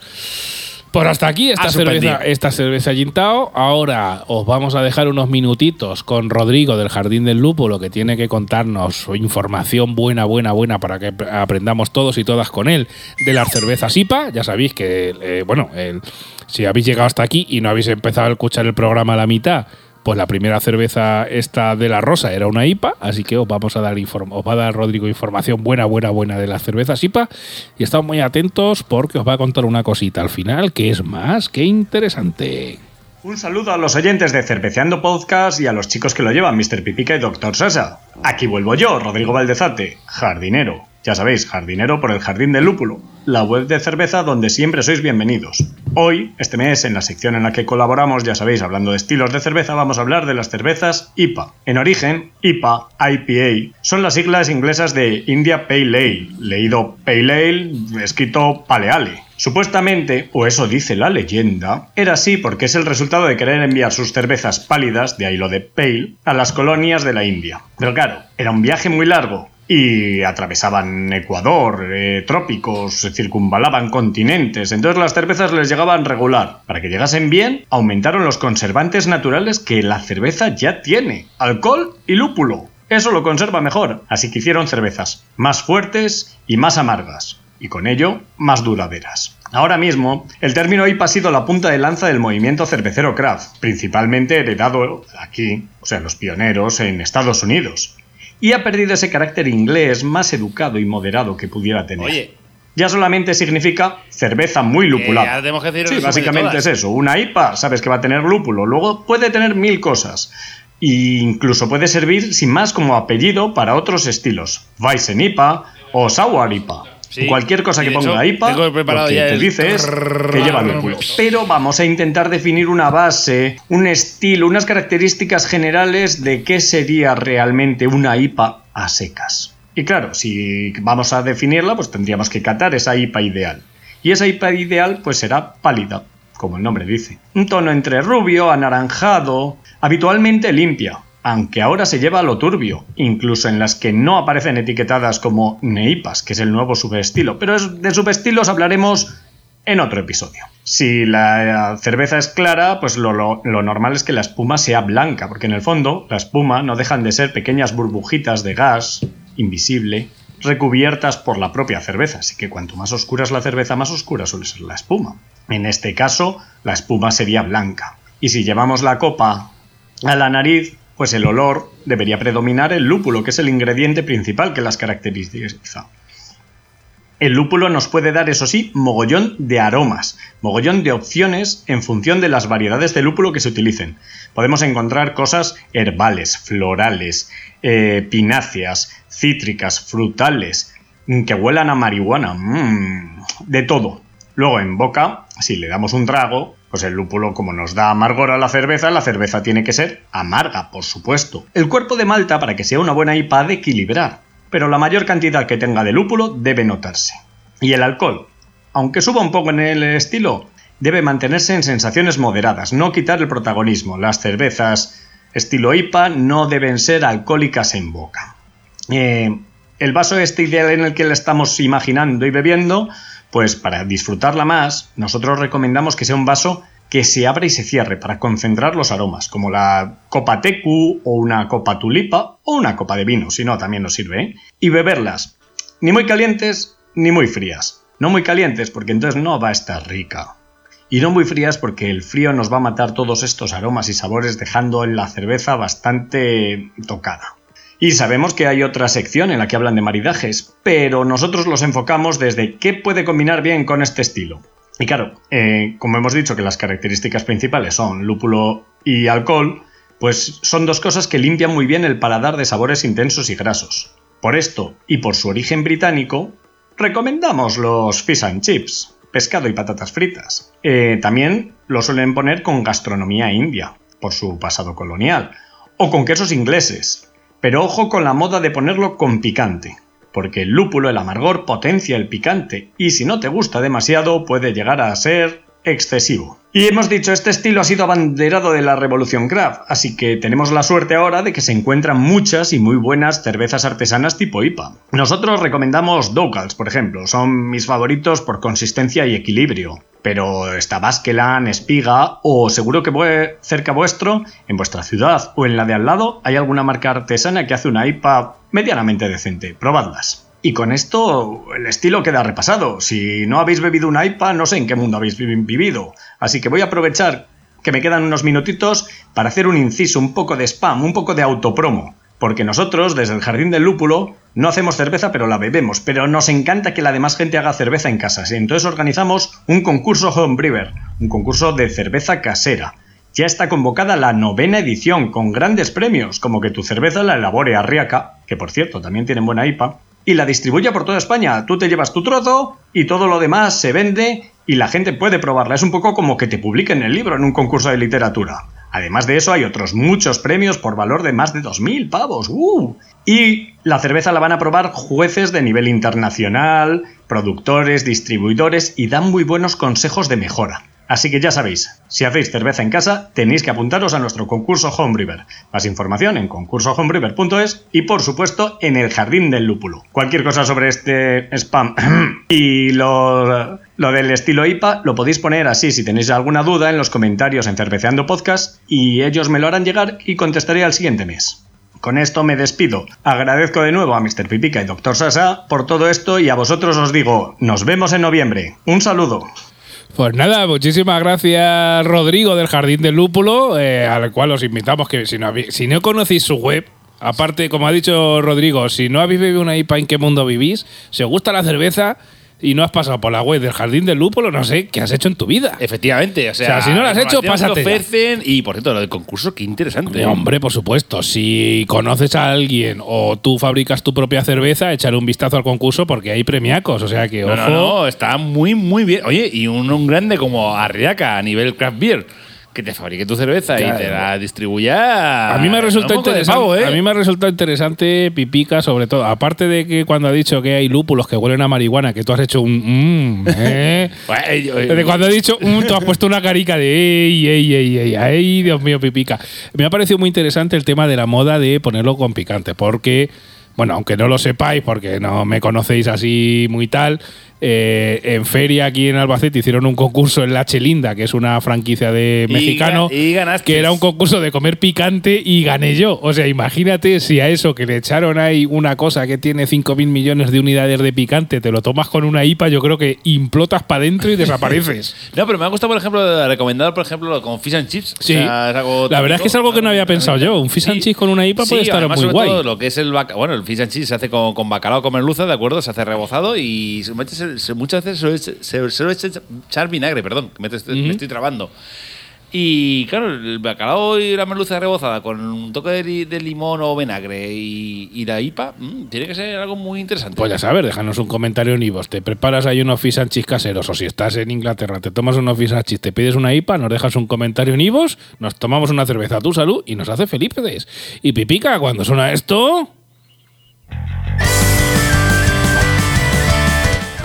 Pues hasta aquí esta Ha cerveza, esta cerveza Gintao. Ahora os vamos a dejar unos minutitos con Rodrigo del Jardín del Lúpulo, que tiene que contarnos información buena, buena, buena para que ap- aprendamos todos y todas con él de las cervezas IPA. Ya sabéis que, eh, bueno, el- si habéis llegado hasta aquí y no habéis empezado a escuchar el programa a la mitad, pues la primera cerveza esta de la Rosa era una IPA, así que os vamos a dar os va a dar Rodrigo información buena, buena, buena de las cervezas IPA y estad muy atentos porque os va a contar una cosita al final que es más que interesante. Un saludo a los oyentes de Cerveceando Podcast y a los chicos que lo llevan, Mr. Pipica y Dr. Sasa. Aquí vuelvo yo, Rodrigo Valdezate, jardinero. Ya sabéis, jardinero por el Jardín del Lúpulo, la web de cerveza donde siempre sois bienvenidos. Hoy, este mes, en la sección en la que colaboramos, ya sabéis, hablando de estilos de cerveza, vamos a hablar de las cervezas IPA. En origen, IPA, IPA, son las siglas inglesas de India Pale Ale, leído Pale Ale, escrito Paleale. Supuestamente, o eso dice la leyenda, era así porque es el resultado de querer enviar sus cervezas pálidas, de ahí lo de pale, a las colonias de la India. Pero claro, era un viaje muy largo y atravesaban Ecuador, eh, trópicos, circunvalaban continentes, entonces las cervezas les llegaban regular. Para que llegasen bien, aumentaron los conservantes naturales que la cerveza ya tiene, alcohol y lúpulo. Eso lo conserva mejor, así que hicieron cervezas más fuertes y más amargas, y con ello más duraderas. Ahora mismo, el término IPA ha sido la punta de lanza del movimiento cervecero craft, principalmente heredado aquí, o sea, los pioneros en Estados Unidos, y ha perdido ese carácter inglés más educado y moderado que pudiera tener. Oye, Ya solamente significa cerveza muy lupulada. tenemos que decir Sí, de básicamente es eso. Una IPA, sabes que va a tener lúpulo. Luego puede tener mil cosas. E incluso puede servir sin más como apellido para otros estilos. Weizen IPA o Sour IPA. Sí. Cualquier cosa que de hecho, ponga IPA, tengo preparado ya te el dice es que lleva lúpulo. Pero vamos a intentar definir una base, un estilo, unas características generales de qué sería realmente una IPA a secas. Y claro, si vamos a definirla, pues tendríamos que catar esa IPA ideal. Y esa IPA ideal pues será pálida, como el nombre dice. Un tono entre rubio, anaranjado, habitualmente limpia, aunque ahora se lleva a lo turbio, incluso en las que no aparecen etiquetadas como neipas, que es el nuevo subestilo. Pero de subestilos hablaremos en otro episodio. Si la cerveza es clara, pues lo normal es que la espuma sea blanca, porque en el fondo la espuma no dejan de ser pequeñas burbujitas de gas invisible recubiertas por la propia cerveza, así que cuanto más oscura es la cerveza, más oscura suele ser la espuma. En este caso, la espuma sería blanca. Y si llevamos la copa a la nariz, pues el olor debería predominar el lúpulo, que es el ingrediente principal que las caracteriza. El lúpulo nos puede dar, eso sí, mogollón de aromas, mogollón de opciones en función de las variedades de lúpulo que se utilicen. Podemos encontrar cosas herbales, florales, eh, pináceas, cítricas, frutales, mm, que huelan a marihuana, mm, de todo. Luego en boca, si le damos un trago, pues el lúpulo como nos da amargor a la cerveza, la cerveza tiene que ser amarga, por supuesto. El cuerpo de malta, para que sea una buena IPA, ha de equilibrar, pero la mayor cantidad que tenga de lúpulo debe notarse. Y el alcohol, aunque suba un poco en el estilo, debe mantenerse en sensaciones moderadas, no quitar el protagonismo. Las cervezas estilo IPA no deben ser alcohólicas en boca. Eh, el vaso este ideal en el que la estamos imaginando y bebiendo, pues para disfrutarla más, nosotros recomendamos que sea un vaso que se abra y se cierre para concentrar los aromas, como la copa tecu o una copa tulipa o una copa de vino, si no también nos sirve, ¿eh? Y beberlas, ni muy calientes ni muy frías. No muy calientes porque entonces no va a estar rica. Y no muy frías porque el frío nos va a matar todos estos aromas y sabores dejando en la cerveza bastante tocada. Y sabemos que hay otra sección en la que hablan de maridajes, pero nosotros los enfocamos desde qué puede combinar bien con este estilo. Y claro, eh, como hemos dicho que las características principales son lúpulo y alcohol, pues son dos cosas que limpian muy bien el paladar de sabores intensos y grasos. Por esto, y por su origen británico, recomendamos los fish and chips, pescado y patatas fritas. Eh, también lo suelen poner con gastronomía india, por su pasado colonial, o con quesos ingleses. Pero ojo con la moda de ponerlo con picante, porque el lúpulo, el amargor, potencia el picante, y si no te gusta demasiado puede llegar a ser excesivo. Y hemos dicho, este estilo ha sido abanderado de la revolución craft, así que tenemos la suerte ahora de que se encuentran muchas y muy buenas cervezas artesanas tipo IPA. Nosotros recomendamos Doughals, por ejemplo, son mis favoritos por consistencia y equilibrio. Pero está Baskeland, Espiga o seguro que cerca vuestro, en vuestra ciudad o en la de al lado, hay alguna marca artesana que hace una IPA medianamente decente. Probadlas. Y con esto el estilo queda repasado. Si no habéis bebido una IPA, no sé en qué mundo habéis vi- vivido. Así que voy a aprovechar que me quedan unos minutitos para hacer un inciso, un poco de spam, un poco de autopromo. Porque nosotros, desde el Jardín del Lúpulo, no hacemos cerveza, pero la bebemos. Pero nos encanta que la demás gente haga cerveza en casa. Entonces organizamos un concurso Homebrewer, un concurso de cerveza casera. Ya está convocada la novena edición, con grandes premios, como que tu cerveza la elabore Arriaca, que por cierto también tienen buena IPA, y la distribuye por toda España. Tú te llevas tu trozo y todo lo demás se vende y la gente puede probarla. Es un poco como que te publiquen el libro en un concurso de literatura. Además de eso, hay otros muchos premios por valor de más de 2.000 pavos. ¡Uh! Y la cerveza la van a probar jueces de nivel internacional, productores, distribuidores y dan muy buenos consejos de mejora. Así que ya sabéis, si hacéis cerveza en casa, tenéis que apuntaros a nuestro concurso Homebrewer. Más información en concursohomebrewer.es y por supuesto en el Jardín del Lúpulo. Cualquier cosa sobre este spam y lo, lo del estilo IPA lo podéis poner así si tenéis alguna duda en los comentarios en Cerveceando Podcast y ellos me lo harán llegar y contestaré al siguiente mes. Con esto me despido. Agradezco de nuevo a Mr. Pipica y Dr. Sasa por todo esto y a vosotros os digo, nos vemos en noviembre. Un saludo. Pues nada, muchísimas gracias Rodrigo del Jardín del Lúpulo, eh, al cual os invitamos que si no, si no conocéis su web, aparte, como ha dicho Rodrigo, si no habéis bebido una IPA en qué mundo vivís, si os gusta la cerveza y no has pasado por la web del Jardín del Lúpulo, no sé qué has hecho en tu vida. Efectivamente, o sea, O sea, si no lo has hecho, pásate ofrecen y por cierto, lo del concurso, qué interesante. Hombre, por supuesto. Si conoces a alguien o tú fabricas tu propia cerveza, échale un vistazo al concurso porque hay premiacos. O sea que, No, ojo. no, no, está muy, muy bien. Oye, y un, un grande como Arriaca a nivel craft beer, que te fabrique tu cerveza y te la distribuya. A mí me de interesante. pavo, ¿eh? A mí me ha resultado interesante Pipica, sobre todo. Aparte de que cuando ha dicho que hay lúpulos que huelen a marihuana, que tú has hecho un. mm, ¿eh? Eh, cuando ha dicho mm, tú has puesto una carica de ey, ey, ey, ey, ay, Dios mío, Pipica. Me ha parecido muy interesante el tema de la moda de ponerlo con picante, porque, bueno, aunque no lo sepáis, porque no me conocéis así muy tal, eh, en feria aquí en Albacete hicieron un concurso en La Chelinda, que es una franquicia de Y mexicano, y ganaste. que era un concurso de comer picante y gané yo. O sea, imagínate si a eso que le echaron ahí una cosa que tiene 5.000 millones de unidades de picante, te lo tomas con una IPA, yo creo que implotas para adentro y desapareces. No, pero me ha gustado, por ejemplo, recomendar, por ejemplo, con fish and chips. Sí. O sea, es algo La verdad es que es algo que no había pensado yo. Un fish and chips con una IPA puede estar además, muy sobre guay. todo lo que es el bueno, el fish and chips se hace con, con bacalao con merluza, ¿de acuerdo? Se hace rebozado y se mete- muchas veces se, se, suele echar vinagre, perdón, que me, te- me estoy trabando. Y claro, el bacalao y la merluza rebozada con un toque de, li- de limón o vinagre y, y la IPA, mm, tiene que ser algo muy interesante. Pues ya sabes, déjanos un comentario en Ivos. Te preparas ahí unos chips caseros o si estás en Inglaterra, te tomas unos chips, te pides una IPA, nos dejas un comentario en Ivos, nos tomamos una cerveza a tu salud y nos hace felices. Y Pipica, cuando suena esto...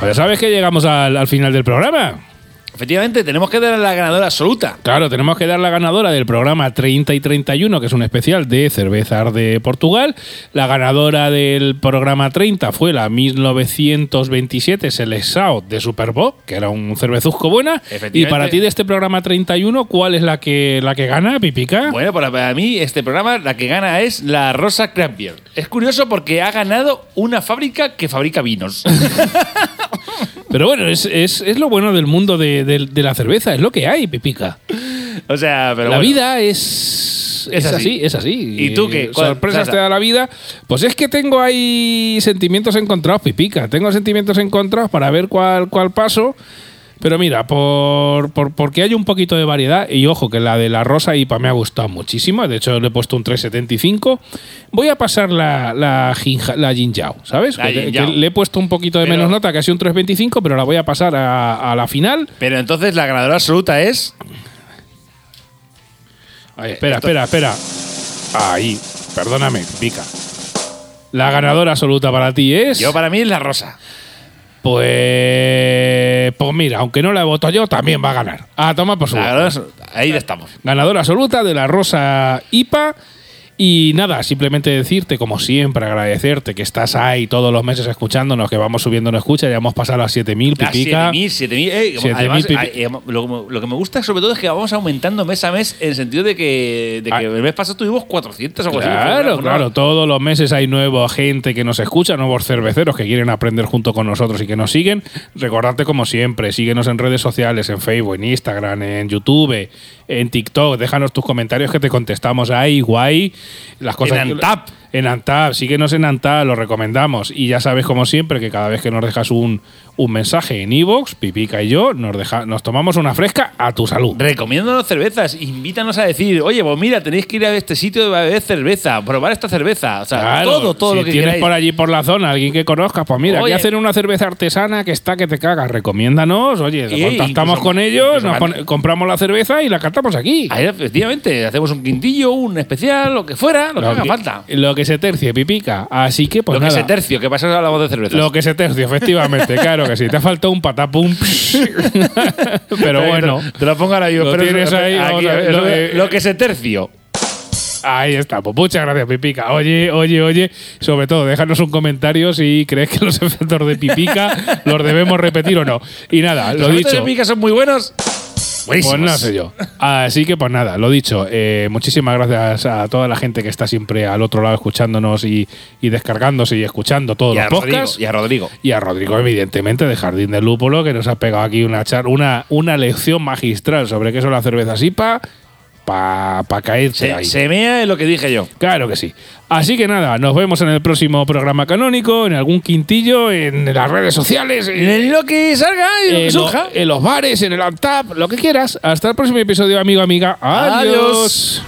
Pues ya sabes que llegamos al, al final del programa. Efectivamente, tenemos que dar la ganadora absoluta. Claro, tenemos que dar la ganadora del programa 30 y 31, que es un especial de cervezas de Portugal. La ganadora del programa 30 fue la 1927 Seleção de Superboc, que era un cervezuzco buena. Y para ti de este programa 31, ¿cuál es la que, la que gana, Pipica? Bueno, para, para mí este programa la que gana es la Rosa Craft Beer. Es curioso porque ha ganado una fábrica que fabrica vinos. Pero bueno, es, es- es lo bueno del mundo de, de- de la cerveza, es lo que hay, Pipica. o sea, pero la bueno. vida es, Es es así. así, es así. ¿Y tú qué? ¿Cuál- Sorpresas te da la vida. Pues es que tengo ahí sentimientos encontrados, Pipica. Tengo sentimientos encontrados para ver cuál, cuál paso. Pero mira, por, por- porque hay un poquito de variedad, y ojo que la de la Rosa IPA me ha gustado muchísimo, de hecho le he puesto un 375, voy a pasar la, la, jinja- la Jinjao, ¿sabes? La Que- le he puesto un poquito de Pero- menos nota, casi un 325, pero la voy a pasar a, a la final. Pero entonces la ganadora absoluta es. Espera, espera, espera. Ahí, perdóname, pica. La ganadora absoluta para ti es. Yo, para mí, es la Rosa. Pues. Pues mira, aunque no la voto yo, también va a ganar. A tomar por su. Ahí estamos. Ganadora absoluta de la Rosa IPA. Y nada, simplemente decirte, como siempre, agradecerte que estás ahí todos los meses escuchándonos, que vamos subiendo en escucha, ya hemos pasado a 7000, Ah, pipica. 7.000, 7.000. Eh, 7.000 además, pipi- eh, lo, lo que me gusta sobre todo es que vamos aumentando mes a mes en el sentido de que, de que Ah. el mes pasado tuvimos 400 o algo. Claro, claro. Todos los meses hay nueva gente que nos escucha, nuevos cerveceros que quieren aprender junto con nosotros y que nos siguen. Recordarte como siempre, síguenos en redes sociales, en Facebook, en Instagram, en YouTube, en TikTok. Déjanos tus comentarios que te contestamos ahí, guay. Las cosas En Antap. En Antap, síguenos en Antap, lo recomendamos. Y ya sabes, como siempre, que cada vez que nos dejas un, un mensaje en Evox, Pipica y yo, nos, deja, nos tomamos una fresca a tu salud. Recomiéndanos cervezas, invítanos a decir, oye, pues mira, tenéis que ir a este sitio de beber cerveza, probar esta cerveza. O sea, Claro, todo, todo si lo que tienes queráis. por allí por la zona alguien que conozcas, pues mira, Oye. aquí hacen una cerveza artesana que está que te cagas. Recomiéndanos, oye, Y, contactamos con ellos, nos pone- compramos la cerveza y la cantamos aquí. Ahí, efectivamente, hacemos un quintillo, un especial, lo que fuera, lo, que haga falta. lo que se tercie, pipica. Así que, pues lo que se tercio, que pasa hablamos de cervezas. Lo que se tercio, efectivamente, claro que sí. Te ha faltado un patapum. Pero bueno. Te lo pongo ahora yo. Lo pero tienes eso- ahí, aquí, ver, lo, de- lo que se tercio. Ahí está, pues muchas gracias, Pipica. Oye, oye, oye, sobre todo, déjanos un comentario si crees que los efectos de Pipica los debemos repetir o no. Y nada, lo Los efectos dicho. de pica son muy buenos. Pues no sé yo. Así que pues nada, lo dicho. eh, muchísimas gracias a toda la gente que está siempre al otro lado escuchándonos y, y descargándose y escuchando todos Y a los Rodrigo. podcasts. Y a Rodrigo. Y a Rodrigo, evidentemente, de Jardín del Lúpulo, que nos ha pegado aquí una, char una, una lección magistral sobre qué son las cervezas IPA para pa caerse Se, ahí. se mea en lo que dije yo. Claro que sí. Así que nada, nos vemos en el próximo programa canónico, en algún quintillo, en las redes sociales, en, En lo que salga y lo que en lo- en los bares, en el Antap, lo que quieras. Hasta el próximo episodio, amigo, amiga. Adiós. Adiós.